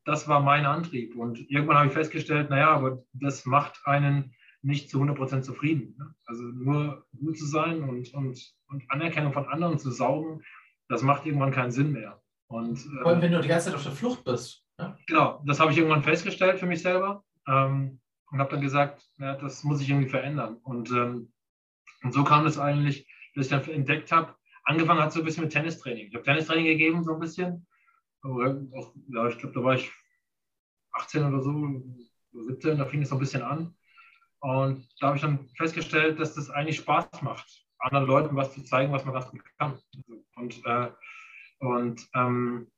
das war mein Antrieb. Und irgendwann habe ich festgestellt, naja, aber das macht einen nicht zu 100% zufrieden. Ne? Also nur gut zu sein und, und, und Anerkennung von anderen zu saugen, das macht irgendwann keinen Sinn mehr. Und, Vor ähm, wenn du die ganze Zeit auf der Flucht bist. Genau, das habe ich irgendwann festgestellt für mich selber ähm, und habe dann gesagt, ja, das muss ich irgendwie verändern. Und, ähm, und so kam es eigentlich, dass ich dann entdeckt habe, angefangen hat so ein bisschen mit Tennistraining. Ich habe Tennistraining gegeben, so ein bisschen. Auch, ja, ich glaube, da war ich 18 oder so, 17, da fing es so ein bisschen an. Und da habe ich dann festgestellt, dass das eigentlich Spaß macht, anderen Leuten was zu zeigen, was man ganz gut kann. Und, äh, und ähm,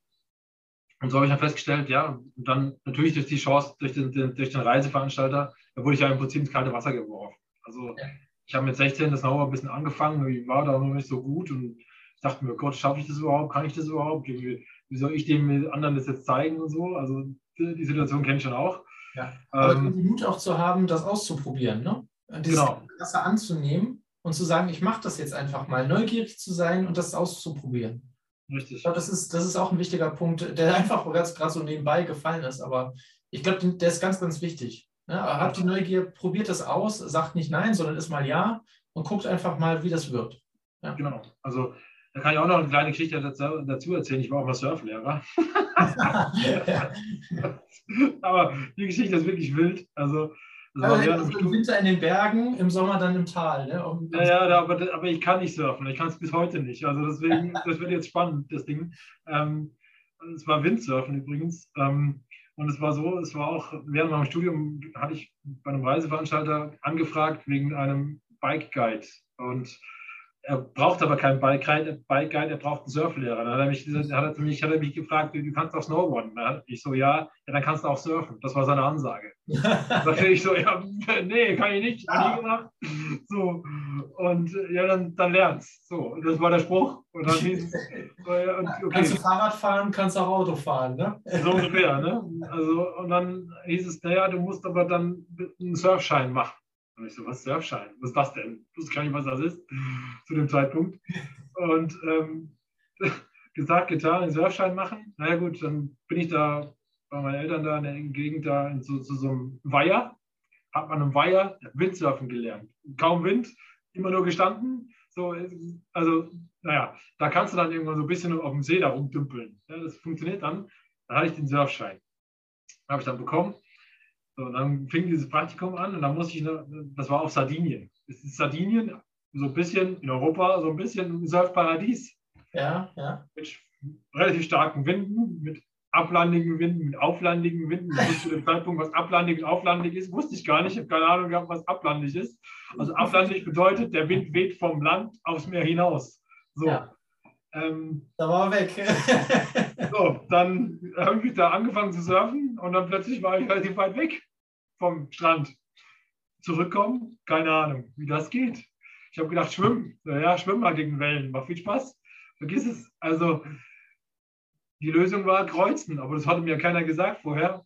und so habe ich dann festgestellt, ja, und dann natürlich durch die Chance, durch den, den, durch den Reiseveranstalter, da wurde ich ja im Prinzip ins kalte Wasser geworfen. Also Ja. ich habe mit 16 das Snowboard ein bisschen angefangen, ich war da noch nicht so gut und ich dachte mir, Gott, schaffe ich das überhaupt? Kann ich das überhaupt? Wie, wie soll ich dem anderen das jetzt zeigen und so? Also die, die Situation kenne ich schon auch. Ja. Aber Ähm, den Mut auch zu haben, das auszuprobieren, ne? Dieses Genau. Wasser anzunehmen und zu sagen, ich mache das jetzt einfach mal, neugierig zu sein und das auszuprobieren. Richtig. Ich glaube, das ist, das ist auch ein wichtiger Punkt, der einfach gerade gerade so nebenbei gefallen ist, aber ich glaube, der ist ganz, ganz wichtig. Ne? Habt die Neugier, probiert das aus, sagt nicht nein, sondern ist mal ja und guckt einfach mal, wie das wird. Genau. Also da kann ich auch noch eine kleine Geschichte dazu, dazu erzählen. Ich war auch mal Surflehrer. ja. Aber die Geschichte ist wirklich wild. Also, das war Also, Im. Winter in den Bergen, im Sommer dann im Tal. Ne? Um, Ja, ja, aber, aber ich kann nicht surfen. Ich kann es bis heute nicht. Also deswegen, das wird jetzt spannend, das Ding. Ähm, es war Windsurfen übrigens. Ähm, und es war so, es war auch während meinem Studium hatte ich bei einem Reiseveranstalter angefragt wegen einem Bike Guide. Und er braucht aber keinen Bike Guide, Bike Guide er braucht einen Surflehrer. Dann hat er mich, hat er mich, hat er mich gefragt, du kannst auch Snowboarden. Dann ich so, ja, ja, dann kannst du auch surfen. Das war seine Ansage. Da ich so, ja, nee, kann ich nicht, ich nie gemacht. So, und ja, dann, dann lernst. So, und das war der Spruch. Und dann hieß äh, und, Kannst du okay, Fahrrad fahren, kannst auch Auto fahren. Ne? so ungefähr, ne? Also, und dann hieß es, naja, du musst aber dann einen Surfschein machen. Und ich so, was Surfschein? Was ist das denn? Ich wusste gar nicht, was das ist zu dem Zeitpunkt. Und ähm, gesagt, getan, einen Surfschein machen. Naja gut, dann bin ich da bei meinen Eltern da in der Gegend da in so, zu so einem Weiher habe an einem Weiher Windsurfen gelernt. Kaum Wind, immer nur gestanden. So, also, naja, da kannst du dann irgendwann so ein bisschen auf dem See da rumdümpeln. Ja, das funktioniert dann. Dann hatte ich den Surfschein. Habe ich dann bekommen. So, und dann fing dieses Praktikum an und dann musste ich, das war auf Sardinien. Es ist Sardinien, so ein bisschen in Europa, so ein bisschen ein Surfparadies. Ja, ja. Mit relativ starken Winden, mit ablandigen Winden, mit auflandigen Winden. Das zu dem Zeitpunkt, was ablandig und auflandig ist, wusste ich gar nicht. Ich habe keine Ahnung gehabt, was ablandig ist. Also ablandig bedeutet, der Wind weht vom Land aufs Meer hinaus. So. Ja. Ähm, da war er weg. so, dann habe ich da angefangen zu surfen und dann plötzlich war ich relativ weit weg vom Strand. Zurückkommen, keine Ahnung, wie das geht. Ich habe gedacht, schwimmen. Ja, schwimmen mal gegen Wellen, macht viel Spaß. Vergiss es. Also, die Lösung war kreuzen, aber das hatte mir keiner gesagt vorher.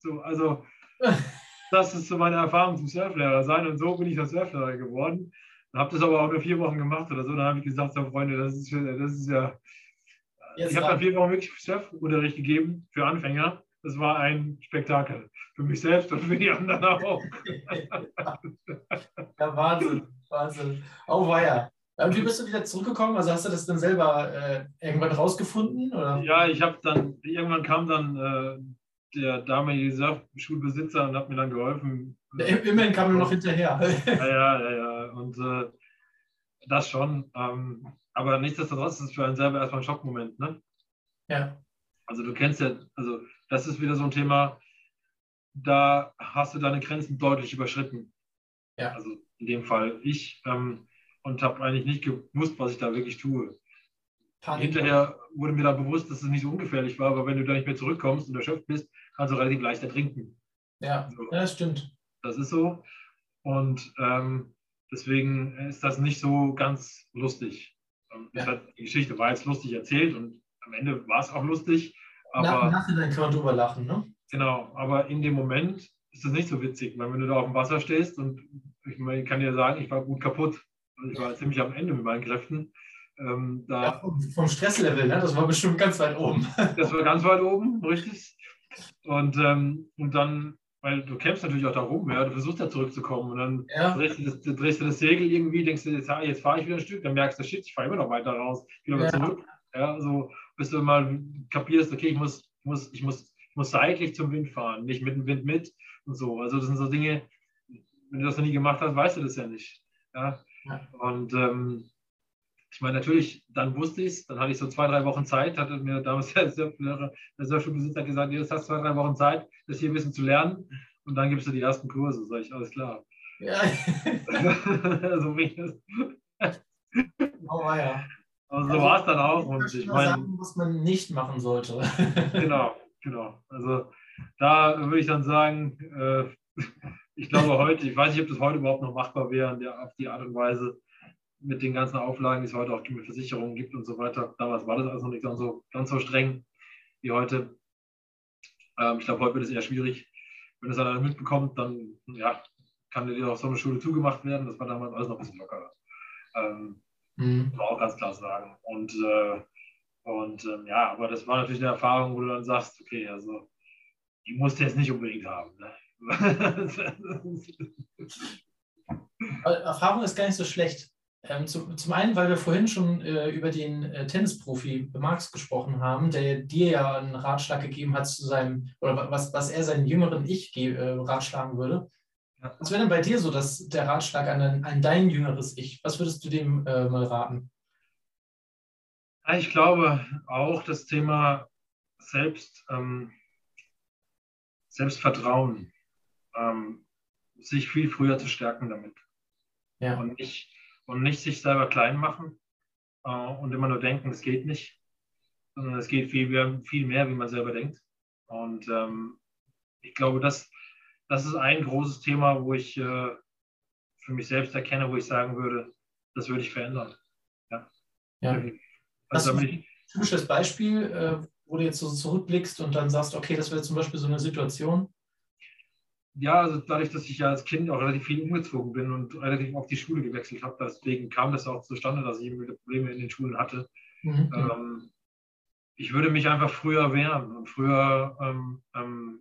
So, also, das ist so meine Erfahrung zum Surflehrer sein und so bin ich der Surflehrer geworden. Habe das aber auch nur vier Wochen gemacht oder so. Dann habe ich gesagt, so Freunde, das ist, das ist ja. Jetzt ich habe dann vier Wochen wirklich Surfunterricht gegeben für Anfänger. Das war ein Spektakel. Für mich selbst und für die anderen auch. ja, Wahnsinn. Wahnsinn. Oh, war ja. Und wie bist du wieder zurückgekommen? Also hast du das dann selber äh, irgendwann rausgefunden? Oder? Ja, ich habe dann, irgendwann kam dann äh, der damalige Surfschulbesitzer und hat mir dann geholfen. Ja, immerhin kam er noch hinterher. ja, ja, ja, ja. Und äh, das schon. Ähm, aber nichtsdestotrotz ist es für einen selber erstmal ein Schockmoment, ne? Ja. Also du kennst ja, also das ist wieder so ein Thema, da hast du deine Grenzen deutlich überschritten. Ja. Also in dem Fall ich. Ähm, und habe eigentlich nicht gewusst, was ich da wirklich tue. Panik. Hinterher wurde mir dann bewusst, dass es nicht so ungefährlich war, aber wenn du da nicht mehr zurückkommst und erschöpft bist, kannst du relativ leicht ertrinken. Ja, so. ja das stimmt. Das ist so. Und ähm, deswegen ist das nicht so ganz lustig. Ähm, ja. Die Geschichte war jetzt lustig erzählt und am Ende war es auch lustig. Aber, Nach, nachhinein kann man drüber lachen, ne? Genau, aber in dem Moment ist das nicht so witzig, weil wenn du da auf dem Wasser stehst und ich, meine, ich kann dir sagen, ich war gut kaputt ich war ziemlich am Ende mit meinen Kräften. Ähm, da, ja, vom, vom, Stresslevel, ne? das war bestimmt ganz weit oben. das war ganz weit oben, richtig. Und, ähm, und dann, weil du kämpfst natürlich auch da rum, ja, du versuchst da zurückzukommen und dann ja. drehst, du das, drehst, du das, Segel irgendwie, denkst du, jetzt, jetzt fahre ich wieder ein Stück, dann merkst du, shit, ich fahre immer noch weiter raus, wieder ja. zurück. Ja, so, bis du mal kapierst, okay, ich muss, muss, ich muss, ich muss seitlich zum Wind fahren, nicht mit dem Wind mit und so. Also das sind so Dinge, wenn du das noch nie gemacht hast, weißt du das ja nicht. Ja? Und ähm, ich meine, natürlich, dann wusste ich es, dann hatte ich so zwei, drei Wochen Zeit, hatte mir damals der Surfschulbesitzer gesagt, jetzt hast du zwei, drei Wochen Zeit, das hier ein bisschen zu lernen und dann gibst du die ersten Kurse. Sag ich, alles klar. Ja. so wie das. Oh ja. Also, so war es dann auch. Und ich meine, sagen, was man nicht machen sollte. genau, genau. Also da würde ich dann sagen, äh, ich glaube heute, ich weiß nicht, ob das heute überhaupt noch machbar wäre, der, auf die Art und Weise mit den ganzen Auflagen, die es heute auch mit Versicherungen gibt und so weiter. Damals war das also nicht ganz so, ganz so streng wie heute. Ähm, ich glaube, heute wird es eher schwierig. Wenn es einer mitbekommt, dann ja, kann dir auch so eine Schule zugemacht werden. Das war damals alles noch ein bisschen lockerer. Ähm, mhm. Muss man auch ganz klar sagen. Und, äh, und ähm, ja, aber das war natürlich eine Erfahrung, wo du dann sagst, okay, also die musst du jetzt nicht unbedingt haben. Ne? Erfahrung ist gar nicht so schlecht. Ähm, zum, zum, einen, weil wir vorhin schon äh, über den äh, Tennisprofi Marx gesprochen haben, der dir ja einen Ratschlag gegeben hat zu seinem, oder was, was er seinen jüngeren Ich äh, ratschlagen würde. Was wäre denn bei dir so dass der Ratschlag an, an dein jüngeres Ich? Was würdest du dem äh, mal raten? Ich glaube auch das Thema Selbst, ähm, Selbstvertrauen ähm, sich viel früher zu stärken damit. Ja. Und, nicht, und nicht sich selber klein machen äh, und immer nur denken, es geht nicht, sondern es geht viel, viel mehr, wie man selber denkt. Und ähm, ich glaube, das, das ist ein großes Thema, wo ich äh, für mich selbst erkenne, wo ich sagen würde, das würde ich verändern. Ja. ja. Also, ein typisches Beispiel, äh, wo du jetzt so zurückblickst und dann sagst, okay, das wäre zum Beispiel so eine Situation, ja, also dadurch, dass ich ja als Kind auch relativ viel umgezogen bin und relativ oft die Schule gewechselt habe, deswegen kam das auch zustande, dass ich immer wieder Probleme in den Schulen hatte. Mhm. Ähm, ich würde mich einfach früher wehren und früher ähm, ähm,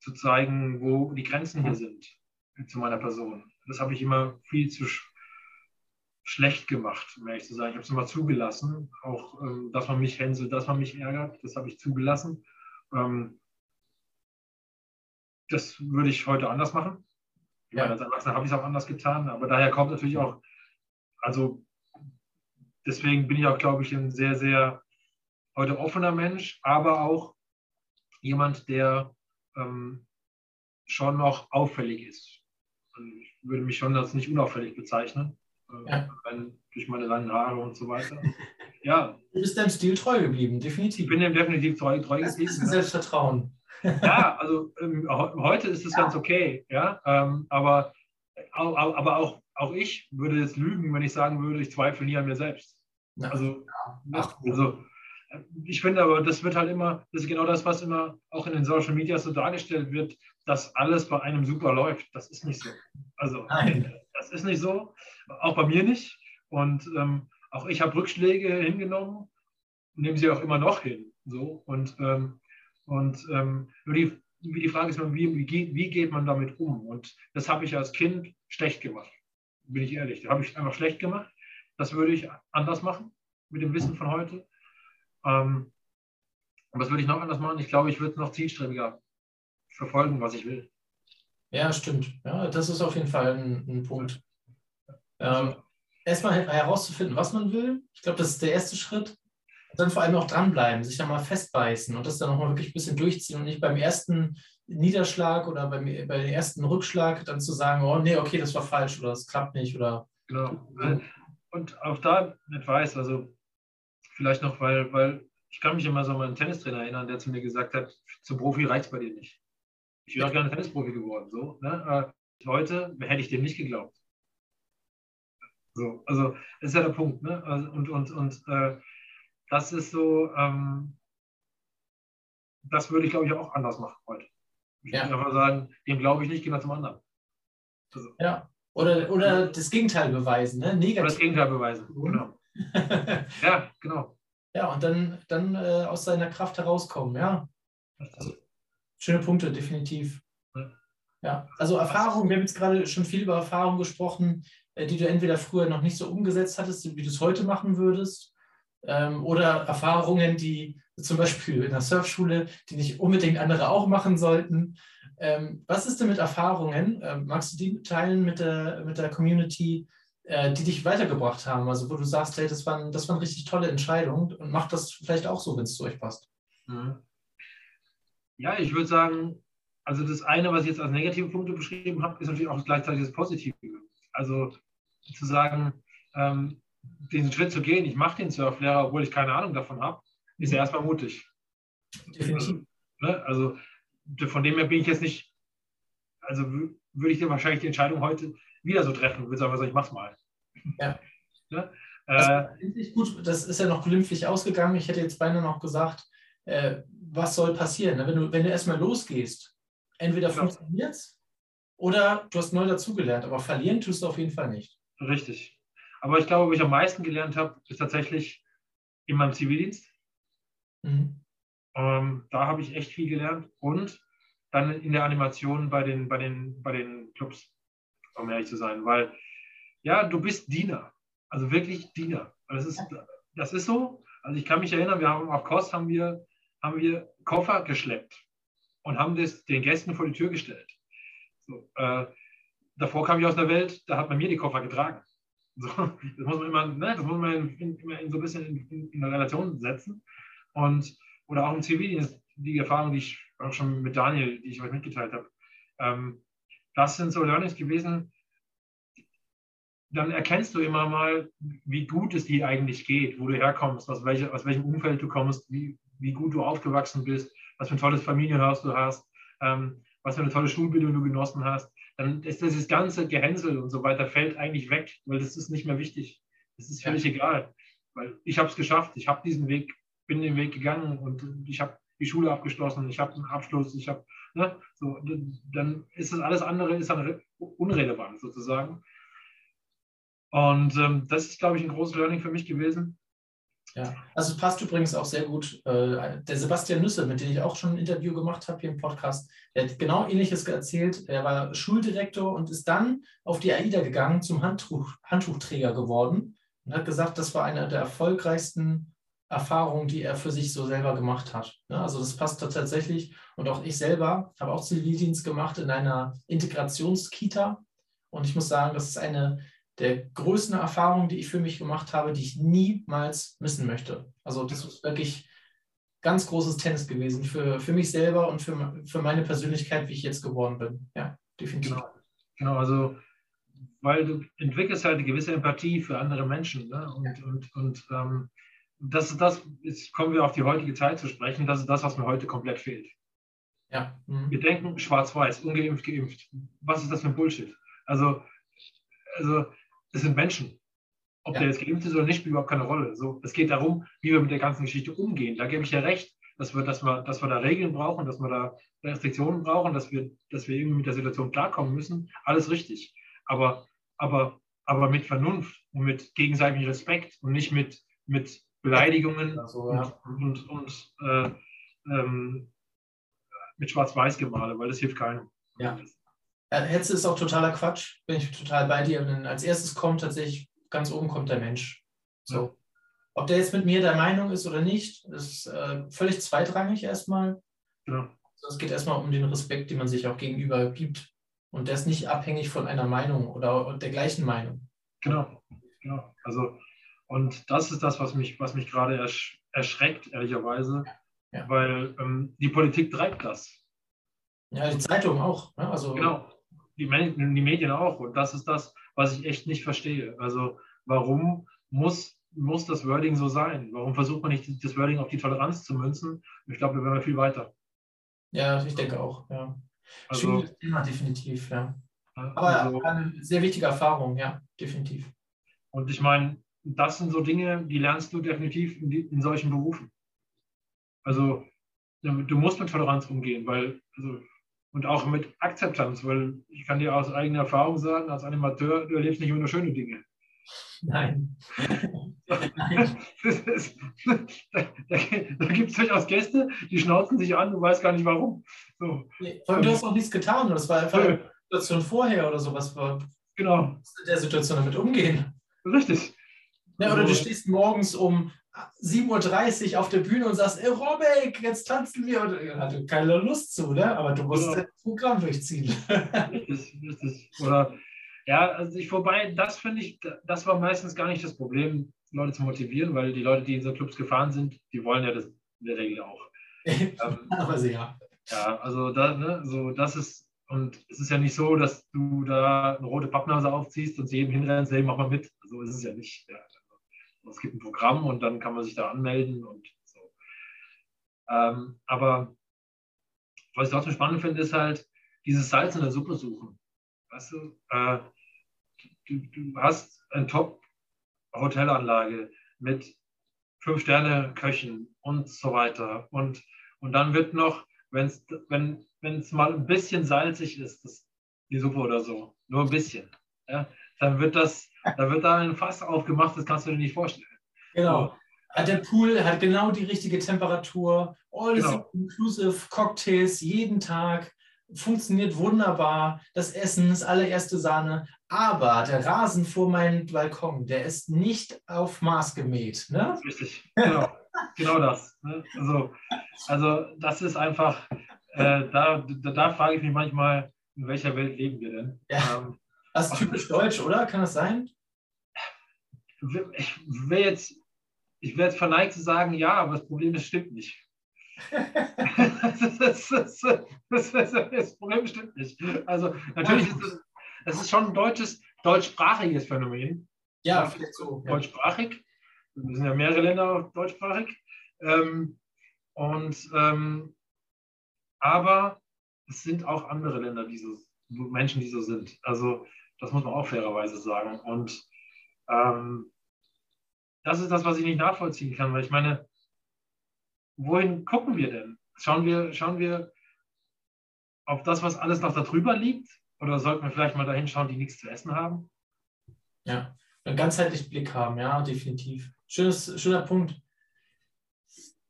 zu zeigen, wo die Grenzen hier sind. zu meiner Person. Das habe ich immer viel zu schlecht gemacht, um ehrlich zu sagen. Ich habe es immer zugelassen, auch ähm, dass man mich hänselt, dass man mich ärgert, das habe ich zugelassen. Ähm, das würde ich heute anders machen. Ich meine, als Erwachsener habe ich es auch anders getan, aber daher kommt natürlich auch, also deswegen bin ich auch, glaube ich, ein sehr, sehr heute offener Mensch, aber auch jemand, der ähm, schon noch auffällig ist. Und ich würde mich schon als nicht unauffällig bezeichnen, ja. durch meine langen Haare und so weiter. Ja. Du bist deinem Stil treu geblieben, definitiv. Ich bin dem definitiv treu, treu das geblieben. Ist ein Selbstvertrauen. ja, also ähm, heute ist es ja. ganz okay, ja, ähm, aber, aber auch, auch ich würde jetzt lügen, wenn ich sagen würde, ich zweifle nie an mir selbst. Also, Ach, also ich finde aber, das wird halt immer, das ist genau das, was immer auch in den Social Media so dargestellt wird, dass alles bei einem super läuft. Das ist nicht so. Also, Nein. Das ist nicht so. Auch bei mir nicht. Und ähm, auch ich habe Rückschläge hingenommen, nehme sie auch immer noch hin. So. Und, ähm, und ähm, die, die Frage ist, wie, wie, geht man damit um? Und das habe ich als Kind schlecht gemacht. Bin ich ehrlich. Da habe ich einfach schlecht gemacht. Das würde ich anders machen mit dem Wissen von heute. Ähm, was würde ich noch anders machen? Ich glaube, ich würde es noch zielstrebiger verfolgen, was ich will. Ja, stimmt. Ja, das ist auf jeden Fall ein, ein Punkt. Ähm, erstmal herauszufinden, was man will. Ich glaube, das ist der erste Schritt. dann vor allem auch dranbleiben, sich da mal festbeißen und das dann nochmal wirklich ein bisschen durchziehen und nicht beim ersten Niederschlag oder beim, bei dem ersten Rückschlag dann zu sagen, oh nee, okay, das war falsch oder das klappt nicht oder. Genau. Und auch da nicht weiß, also vielleicht noch, weil, weil ich kann mich immer so an meinen Tennistrainer erinnern, der zu mir gesagt hat, zum Profi reicht es bei dir nicht. Ich wäre auch gerne Tennisprofi geworden. So, ne? Heute hätte ich dem nicht geglaubt. So, also das ist ja der Punkt. Ne? Also, und und, und äh, das ist so, ähm, das würde ich, glaube ich, auch anders machen heute. Ich ja. würde einfach sagen, dem glaube ich nicht, geh mal zum anderen. Also, ja, oder, oder das Gegenteil beweisen, ne? Negativ. Oder das Gegenteil beweisen, genau. ja, genau. Ja, und dann, dann äh, aus seiner Kraft herauskommen, ja. Also, schöne Punkte, definitiv. Ja, also Erfahrung, wir haben jetzt gerade schon viel über Erfahrung gesprochen, äh, die du entweder früher noch nicht so umgesetzt hattest, wie du es heute machen würdest, ähm, oder Erfahrungen, die zum Beispiel in der Surfschule, die nicht unbedingt andere auch machen sollten. Ähm, was ist denn mit Erfahrungen? Ähm, magst du die teilen mit der, mit der Community, äh, die dich weitergebracht haben? Also wo du sagst, hey, das waren, das waren richtig tolle Entscheidungen und mach das vielleicht auch so, wenn es zu euch passt. Mhm. Ja, ich würde sagen, also das eine, was ich jetzt als negative Punkte beschrieben habe, ist natürlich auch gleichzeitig das Positive. Also zu sagen, ähm, den Schritt zu gehen, ich mache den Surflehrer, obwohl ich keine Ahnung davon habe, ist ja mhm. erstmal mutig. Definitiv. Also, ne? also von dem her bin ich jetzt nicht, also würde ich dir wahrscheinlich die Entscheidung heute wieder so treffen, würde sagen, also ich mach's mal. Ja. Ne? Äh, gut, das ist ja noch glimpflich ausgegangen. Ich hätte jetzt beinahe noch gesagt, äh, was soll passieren? Ne? Wenn du, wenn du erstmal losgehst, entweder ja. funktioniert es oder du hast neu dazugelernt, aber verlieren tust du auf jeden Fall nicht. Richtig. Aber ich glaube, wo ich am meisten gelernt habe, ist tatsächlich in meinem Zivildienst. Mhm. Ähm, da habe ich echt viel gelernt und dann in der Animation bei den, bei den, bei den Clubs, um ehrlich zu sein, weil ja, du bist Diener, also wirklich Diener. Das ist, das ist so. Also ich kann mich erinnern, wir haben auf Kost haben wir, haben wir Koffer geschleppt und haben das den Gästen vor die Tür gestellt. So, äh, davor kam ich aus einer Welt, da hat man mir die Koffer getragen. So, das muss man immer, ne, das muss man in, in, in so ein bisschen in, in, eine Relation setzen. Und, oder auch im Zivildienst, die Erfahrung, die ich auch schon mit Daniel, die ich euch mitgeteilt habe, ähm, das sind so Learnings gewesen, dann erkennst du immer mal, wie gut es dir eigentlich geht, wo du herkommst, aus, welche, aus welchem Umfeld du kommst, wie, wie gut du aufgewachsen bist, was für ein tolles Familienhaus du hast, ähm, was für eine tolle Schulbildung du genossen hast. Dann ist dieses ganze Gehänsel und so weiter fällt eigentlich weg, weil das ist nicht mehr wichtig. Das ist völlig ja. egal, weil ich habe es geschafft, ich habe diesen Weg, bin den Weg gegangen und ich habe die Schule abgeschlossen, ich habe einen Abschluss, ich habe, ne, so, dann ist das alles andere ist dann unrelevant sozusagen. Und ähm, das ist, glaube ich, ein großes Learning für mich gewesen. Ja, also passt übrigens auch sehr gut. Äh, der Sebastian Nüsse, mit dem ich auch schon ein Interview gemacht habe hier im Podcast, der hat genau ähnliches erzählt. Er war Schuldirektor und ist dann auf die AIDA gegangen, zum Handtuch, Handtuchträger geworden und hat gesagt, das war eine der erfolgreichsten Erfahrungen, die er für sich so selber gemacht hat. Also das passt tatsächlich. Und auch ich selber habe auch Zivildienst gemacht in einer Integrationskita. Und ich muss sagen, das ist eine der größten Erfahrungen, die ich für mich gemacht habe, die ich niemals missen möchte. Also das ist wirklich ganz großes Tennis gewesen für, für mich selber und für, für meine Persönlichkeit, wie ich jetzt geworden bin. Ja, definitiv. Genau, genau also weil du entwickelst halt eine gewisse Empathie für andere Menschen. Ne? Und, und, und ähm, das ist das, jetzt kommen wir auf die heutige Zeit zu sprechen, das ist das, was mir heute komplett fehlt. Ja. Mhm. Wir denken schwarz-weiß, ungeimpft, geimpft. Was ist das für ein Bullshit? Also, also es sind Menschen. Ob ja. der jetzt geimpft ist oder nicht, spielt überhaupt keine Rolle. So, es geht darum, wie wir mit der ganzen Geschichte umgehen. Da gebe ich ja recht, dass wir, dass wir, dass wir da Regeln brauchen, dass wir da Restriktionen brauchen, dass wir, dass wir irgendwie mit der Situation klarkommen müssen. Alles richtig. Aber, aber, aber mit Vernunft und mit gegenseitigem Respekt und nicht mit, mit Beleidigungen so, ja. und, und, und äh, ähm, mit Schwarz-Weiß-Gemale, weil das hilft keinem. Ja. Hetze ist auch totaler Quatsch, bin ich total bei dir. Und als erstes kommt tatsächlich, ganz oben kommt der Mensch. So. Ja. Ob der jetzt mit mir der Meinung ist oder nicht, ist äh, völlig zweitrangig erstmal. Ja. Also es geht erstmal um den Respekt, den man sich auch gegenüber gibt. Und der ist nicht abhängig von einer Meinung oder der gleichen Meinung. Genau, genau. Also, und das ist das, was mich, was mich gerade ersch erschreckt, ehrlicherweise, ja. weil ähm, die Politik treibt das. Ja, die Zeitung auch. Ne? Also, genau die, die Medien auch. Und das ist das, was ich echt nicht verstehe. Also warum muss, muss das Wording so sein? Warum versucht man nicht, das Wording auf die Toleranz zu münzen? Ich glaube, da wären wir viel weiter. Ja, ich denke auch, ja. Also, Schwieriges Thema, definitiv, ja. Aber also, eine sehr wichtige Erfahrung, ja, definitiv. Und ich meine, das sind so Dinge, die lernst du definitiv in, in solchen Berufen. Also du musst mit Toleranz umgehen, weil also, und auch mit Akzeptanz, weil ich kann dir aus eigener Erfahrung sagen, als Animateur, du erlebst nicht immer nur schöne Dinge. Nein. ist, da, da, gibt es durchaus Gäste, die schnauzen sich an, du weißt gar nicht warum. So. Nee, du hast auch nichts getan, das war einfach eine Situation vorher oder sowas. Genau. In der Situation damit umgehen. Richtig. Ja, oder du stehst morgens um 7.30 Uhr auf der Bühne und sagst, Aerobic, jetzt tanzen wir. Und er hatte keine Lust zu, ne? aber du musst ja. das Programm durchziehen. Oder, ja, also ich, vorbei, das finde ich, das war meistens gar nicht das Problem, Leute zu motivieren, weil die Leute, die in so Clubs gefahren sind, die wollen ja das in der Regel auch. ähm, aber sehr. Ja, also da, ne, so, das ist, und es ist ja nicht so, dass du da eine rote Pappnase aufziehst und zu jedem hinrennst, hey, mach mal mit. So ist es ja nicht. Ja es gibt ein Programm und dann kann man sich da anmelden und so. Ähm, aber was ich trotzdem spannend finde, ist halt dieses Salz in der Suppe suchen. Weißt du, äh, du, du hast eine Top-Hotelanlage mit Fünf-Sterne-Köchen und so weiter. Und, und dann wird noch, wenn's, wenn es mal ein bisschen salzig ist, das, die Suppe oder so, nur ein bisschen, ja, dann wird das da wird da ein Fass aufgemacht, das kannst du dir nicht vorstellen. Genau. So. Der Pool hat genau die richtige Temperatur, all genau. inclusive Cocktails jeden Tag, funktioniert wunderbar. Das Essen ist allererste Sahne, aber der Rasen vor meinem Balkon, der ist nicht auf Maß gemäht. Ne? Richtig, genau, genau das. Ne? Also, also das ist einfach, äh, da, da, da frage ich mich manchmal, in welcher Welt leben wir denn? Ja. Ähm, das ist typisch deutsch, oder? Kann das sein? Ich wäre jetzt, ich jetzt verneigt zu sagen, ja, aber das Problem ist, stimmt nicht. das, das, das, das, Problem stimmt nicht. Also natürlich ist es, es ist schon ein deutsches, deutschsprachiges Phänomen. Ja, vielleicht so. Deutschsprachig. Wir sind ja mehrere Länder deutschsprachig. Ähm, und ähm, aber es sind auch andere Länder, die so, Menschen, die so sind. Also das muss man auch fairerweise sagen. Und ähm, das ist das, was ich nicht nachvollziehen kann, weil ich meine, wohin gucken wir denn? Schauen wir, schauen wir auf das, was alles noch darüber liegt? Oder sollten wir vielleicht mal dahin schauen, die nichts zu essen haben? Ja, einen ganzheitlichen Blick haben, ja, definitiv. Schönes, schöner Punkt.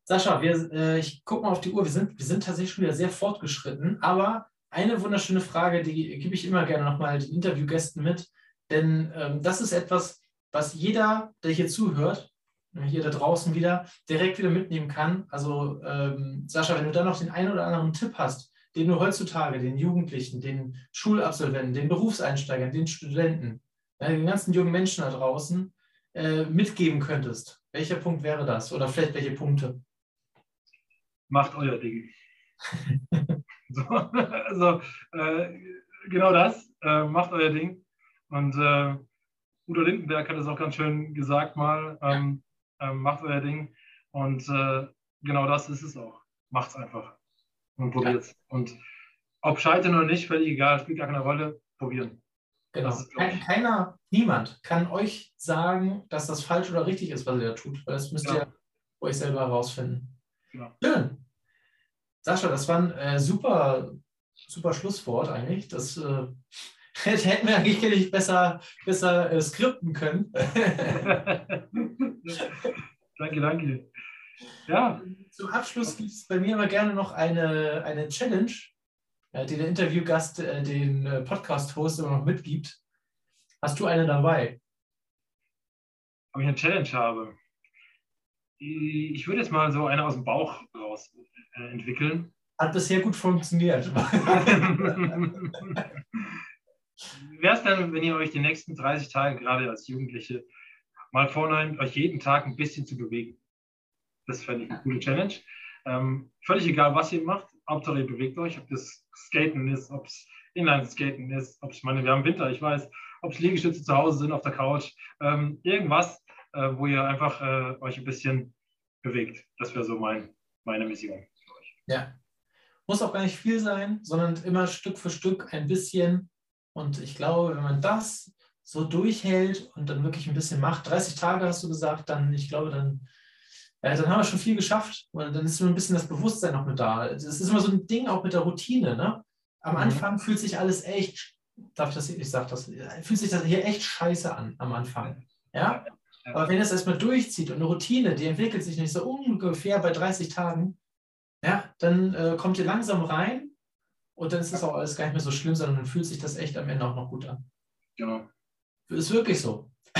Sascha, wir, äh, ich gucke mal auf die Uhr. Wir sind, wir sind tatsächlich schon wieder sehr fortgeschritten, aber eine wunderschöne Frage, die gebe ich immer gerne nochmal den Interviewgästen mit, denn ähm, das ist etwas, was jeder, der hier zuhört, hier da draußen wieder, direkt wieder mitnehmen kann. Also ähm, Sascha, wenn du da noch den einen oder anderen Tipp hast, den du heutzutage den Jugendlichen, den Schulabsolventen, den Berufseinsteigern, den Studenten, äh, den ganzen jungen Menschen da draußen äh, mitgeben könntest, welcher Punkt wäre das? Oder vielleicht welche Punkte? Macht euer Ding. so, also, äh, genau das, äh, macht euer Ding. Und äh, Udo Lindenberg hat es auch ganz schön gesagt mal, ähm, ähm, macht euer Ding. Und äh, genau das ist es auch. Macht's einfach und probiert Ja. Und ob scheitern oder nicht, völlig egal, spielt gar keine Rolle, probieren. Genau. Kein, keiner, niemand kann euch sagen, dass das falsch oder richtig ist, was ihr da tut, weil das müsst ja. ihr euch selber herausfinden. Genau. Schön. Sascha, das war ein äh, super, super Schlusswort eigentlich. Das äh, hätten wir eigentlich besser, besser äh, skripten können. danke, danke. Ja. Zum Abschluss gibt es bei mir immer gerne noch eine, eine Challenge, äh, die der Interviewgast äh, den äh, Podcast-Host immer noch mitgibt. Hast du eine dabei? Ob ich eine Challenge habe? Ich würde jetzt mal so eine aus dem Bauch raus entwickeln. Hat bisher gut funktioniert. Wäre es dann, wenn ihr euch die nächsten 30 Tage, gerade als Jugendliche, mal vornehmt, euch jeden Tag ein bisschen zu bewegen? Das fände ich eine coole Challenge. Ähm, völlig egal, was ihr macht, Hauptsache ihr bewegt euch, ob das Skaten ist, ob es Inline-Skaten ist, ob es, meine, wir haben Winter, ich weiß, ob es Liegestütze zu Hause sind, auf der Couch, ähm, irgendwas, äh, wo ihr einfach äh, euch ein bisschen bewegt. Das wäre so mein, meine Mission. Ja. Muss auch gar nicht viel sein, sondern immer Stück für Stück ein bisschen. Und ich glaube, wenn man das so durchhält und dann wirklich ein bisschen macht, 30 Tage hast du gesagt, dann, ich glaube, dann ja, dann haben wir schon viel geschafft. Und dann ist so ein bisschen das Bewusstsein noch mit da. Das ist immer so ein Ding auch mit der Routine. Ne? Am mhm. Anfang fühlt sich alles echt, darf das, ich sag das, fühlt sich das hier echt scheiße an am Anfang. Ja? Aber wenn es erstmal durchzieht und eine Routine, die entwickelt sich nicht so ungefähr bei 30 Tagen, ja, dann äh, kommt ihr langsam rein und dann ist es auch alles gar nicht mehr so schlimm, sondern dann fühlt sich das echt am Ende auch noch gut an. Genau. Ist wirklich so.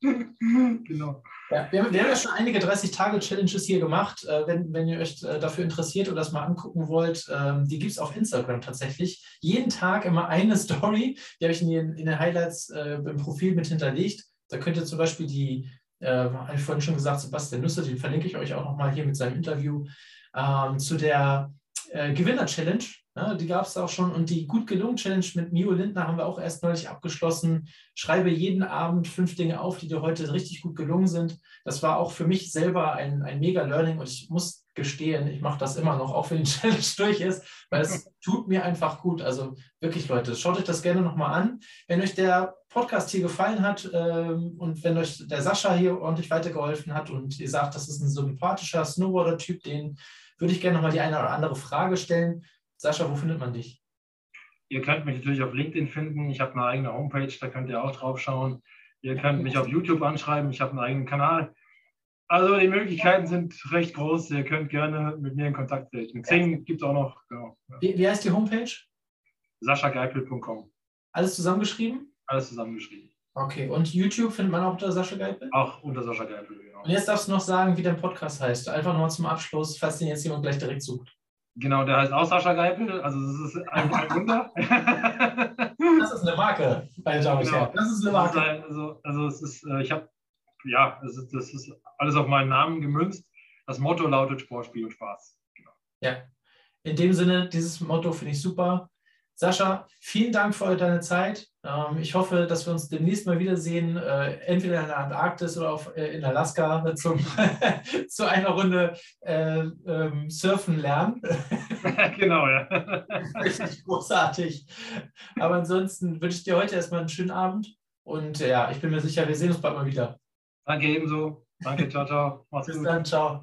genau. Ja, wir, haben, wir, haben, ja schon einige 30-Tage-Challenges hier gemacht. Äh, wenn, wenn ihr euch äh, dafür interessiert oder das mal angucken wollt, ähm, die gibt es auf Instagram tatsächlich. Jeden Tag immer eine Story, die habe ich in den, in den Highlights äh, im Profil mit hinterlegt. Da könnt ihr zum Beispiel die, äh, habe ich vorhin schon gesagt, Sebastian Nüsse, den verlinke ich euch auch nochmal hier mit seinem Interview, ähm, zu der äh, Gewinner-Challenge. Ja, die gab es auch schon. Und die Gut gelungen Challenge mit Mio Lindner haben wir auch erst neulich abgeschlossen. Schreibe jeden Abend fünf Dinge auf, die dir heute richtig gut gelungen sind. Das war auch für mich selber ein, ein mega Learning und ich muss gestehen, ich mache das immer noch, auch wenn die Challenge durch ist, weil es tut mir einfach gut. Also wirklich, Leute, schaut euch das gerne nochmal an. Wenn euch der Podcast hier gefallen hat ähm, und wenn euch der Sascha hier ordentlich weitergeholfen hat und ihr sagt, das ist ein sympathischer Snowboarder-Typ, den würde ich gerne nochmal die eine oder andere Frage stellen Sascha, wo findet man dich? Ihr könnt mich natürlich auf LinkedIn finden. Ich habe eine eigene Homepage, da könnt ihr auch drauf schauen. Ihr könnt mich auf YouTube anschreiben. Ich habe einen eigenen Kanal. Also die Möglichkeiten sind recht groß. Ihr könnt gerne mit mir in Kontakt treten. Xing gibt es auch noch. Genau. Wie, wie heißt die Homepage? saschageipel.com. Alles zusammengeschrieben? Alles zusammengeschrieben. Okay, und YouTube findet man auch unter Sascha Geipel? Auch unter Sascha Geipel, genau. Und jetzt darfst du noch sagen, wie dein Podcast heißt. Einfach nochmal zum Abschluss, falls den jetzt jemand gleich direkt sucht. Genau, der heißt auch Sascha Geipel. Also das ist ein, ein Wunder. das ist eine Marke, Damen und genau. Das ist eine Marke. Also, also es ist, äh, ich habe, ja, das ist, das ist alles auf meinen Namen gemünzt. Das Motto lautet Sport, Spiel und Spaß. Genau. Ja, in dem Sinne, dieses Motto finde ich super. Sascha, vielen Dank für deine Zeit. Ähm, ich hoffe, dass wir uns demnächst mal wiedersehen, äh, entweder in der Antarktis oder auf, äh, in Alaska zum, zu einer Runde äh, ähm, surfen lernen. genau, ja. Richtig großartig. Aber ansonsten wünsche ich dir heute erstmal einen schönen Abend und ja, ich bin mir sicher, wir sehen uns bald mal wieder. Danke ebenso. Danke, ciao, ciao. Mach's Bis gut. dann, ciao.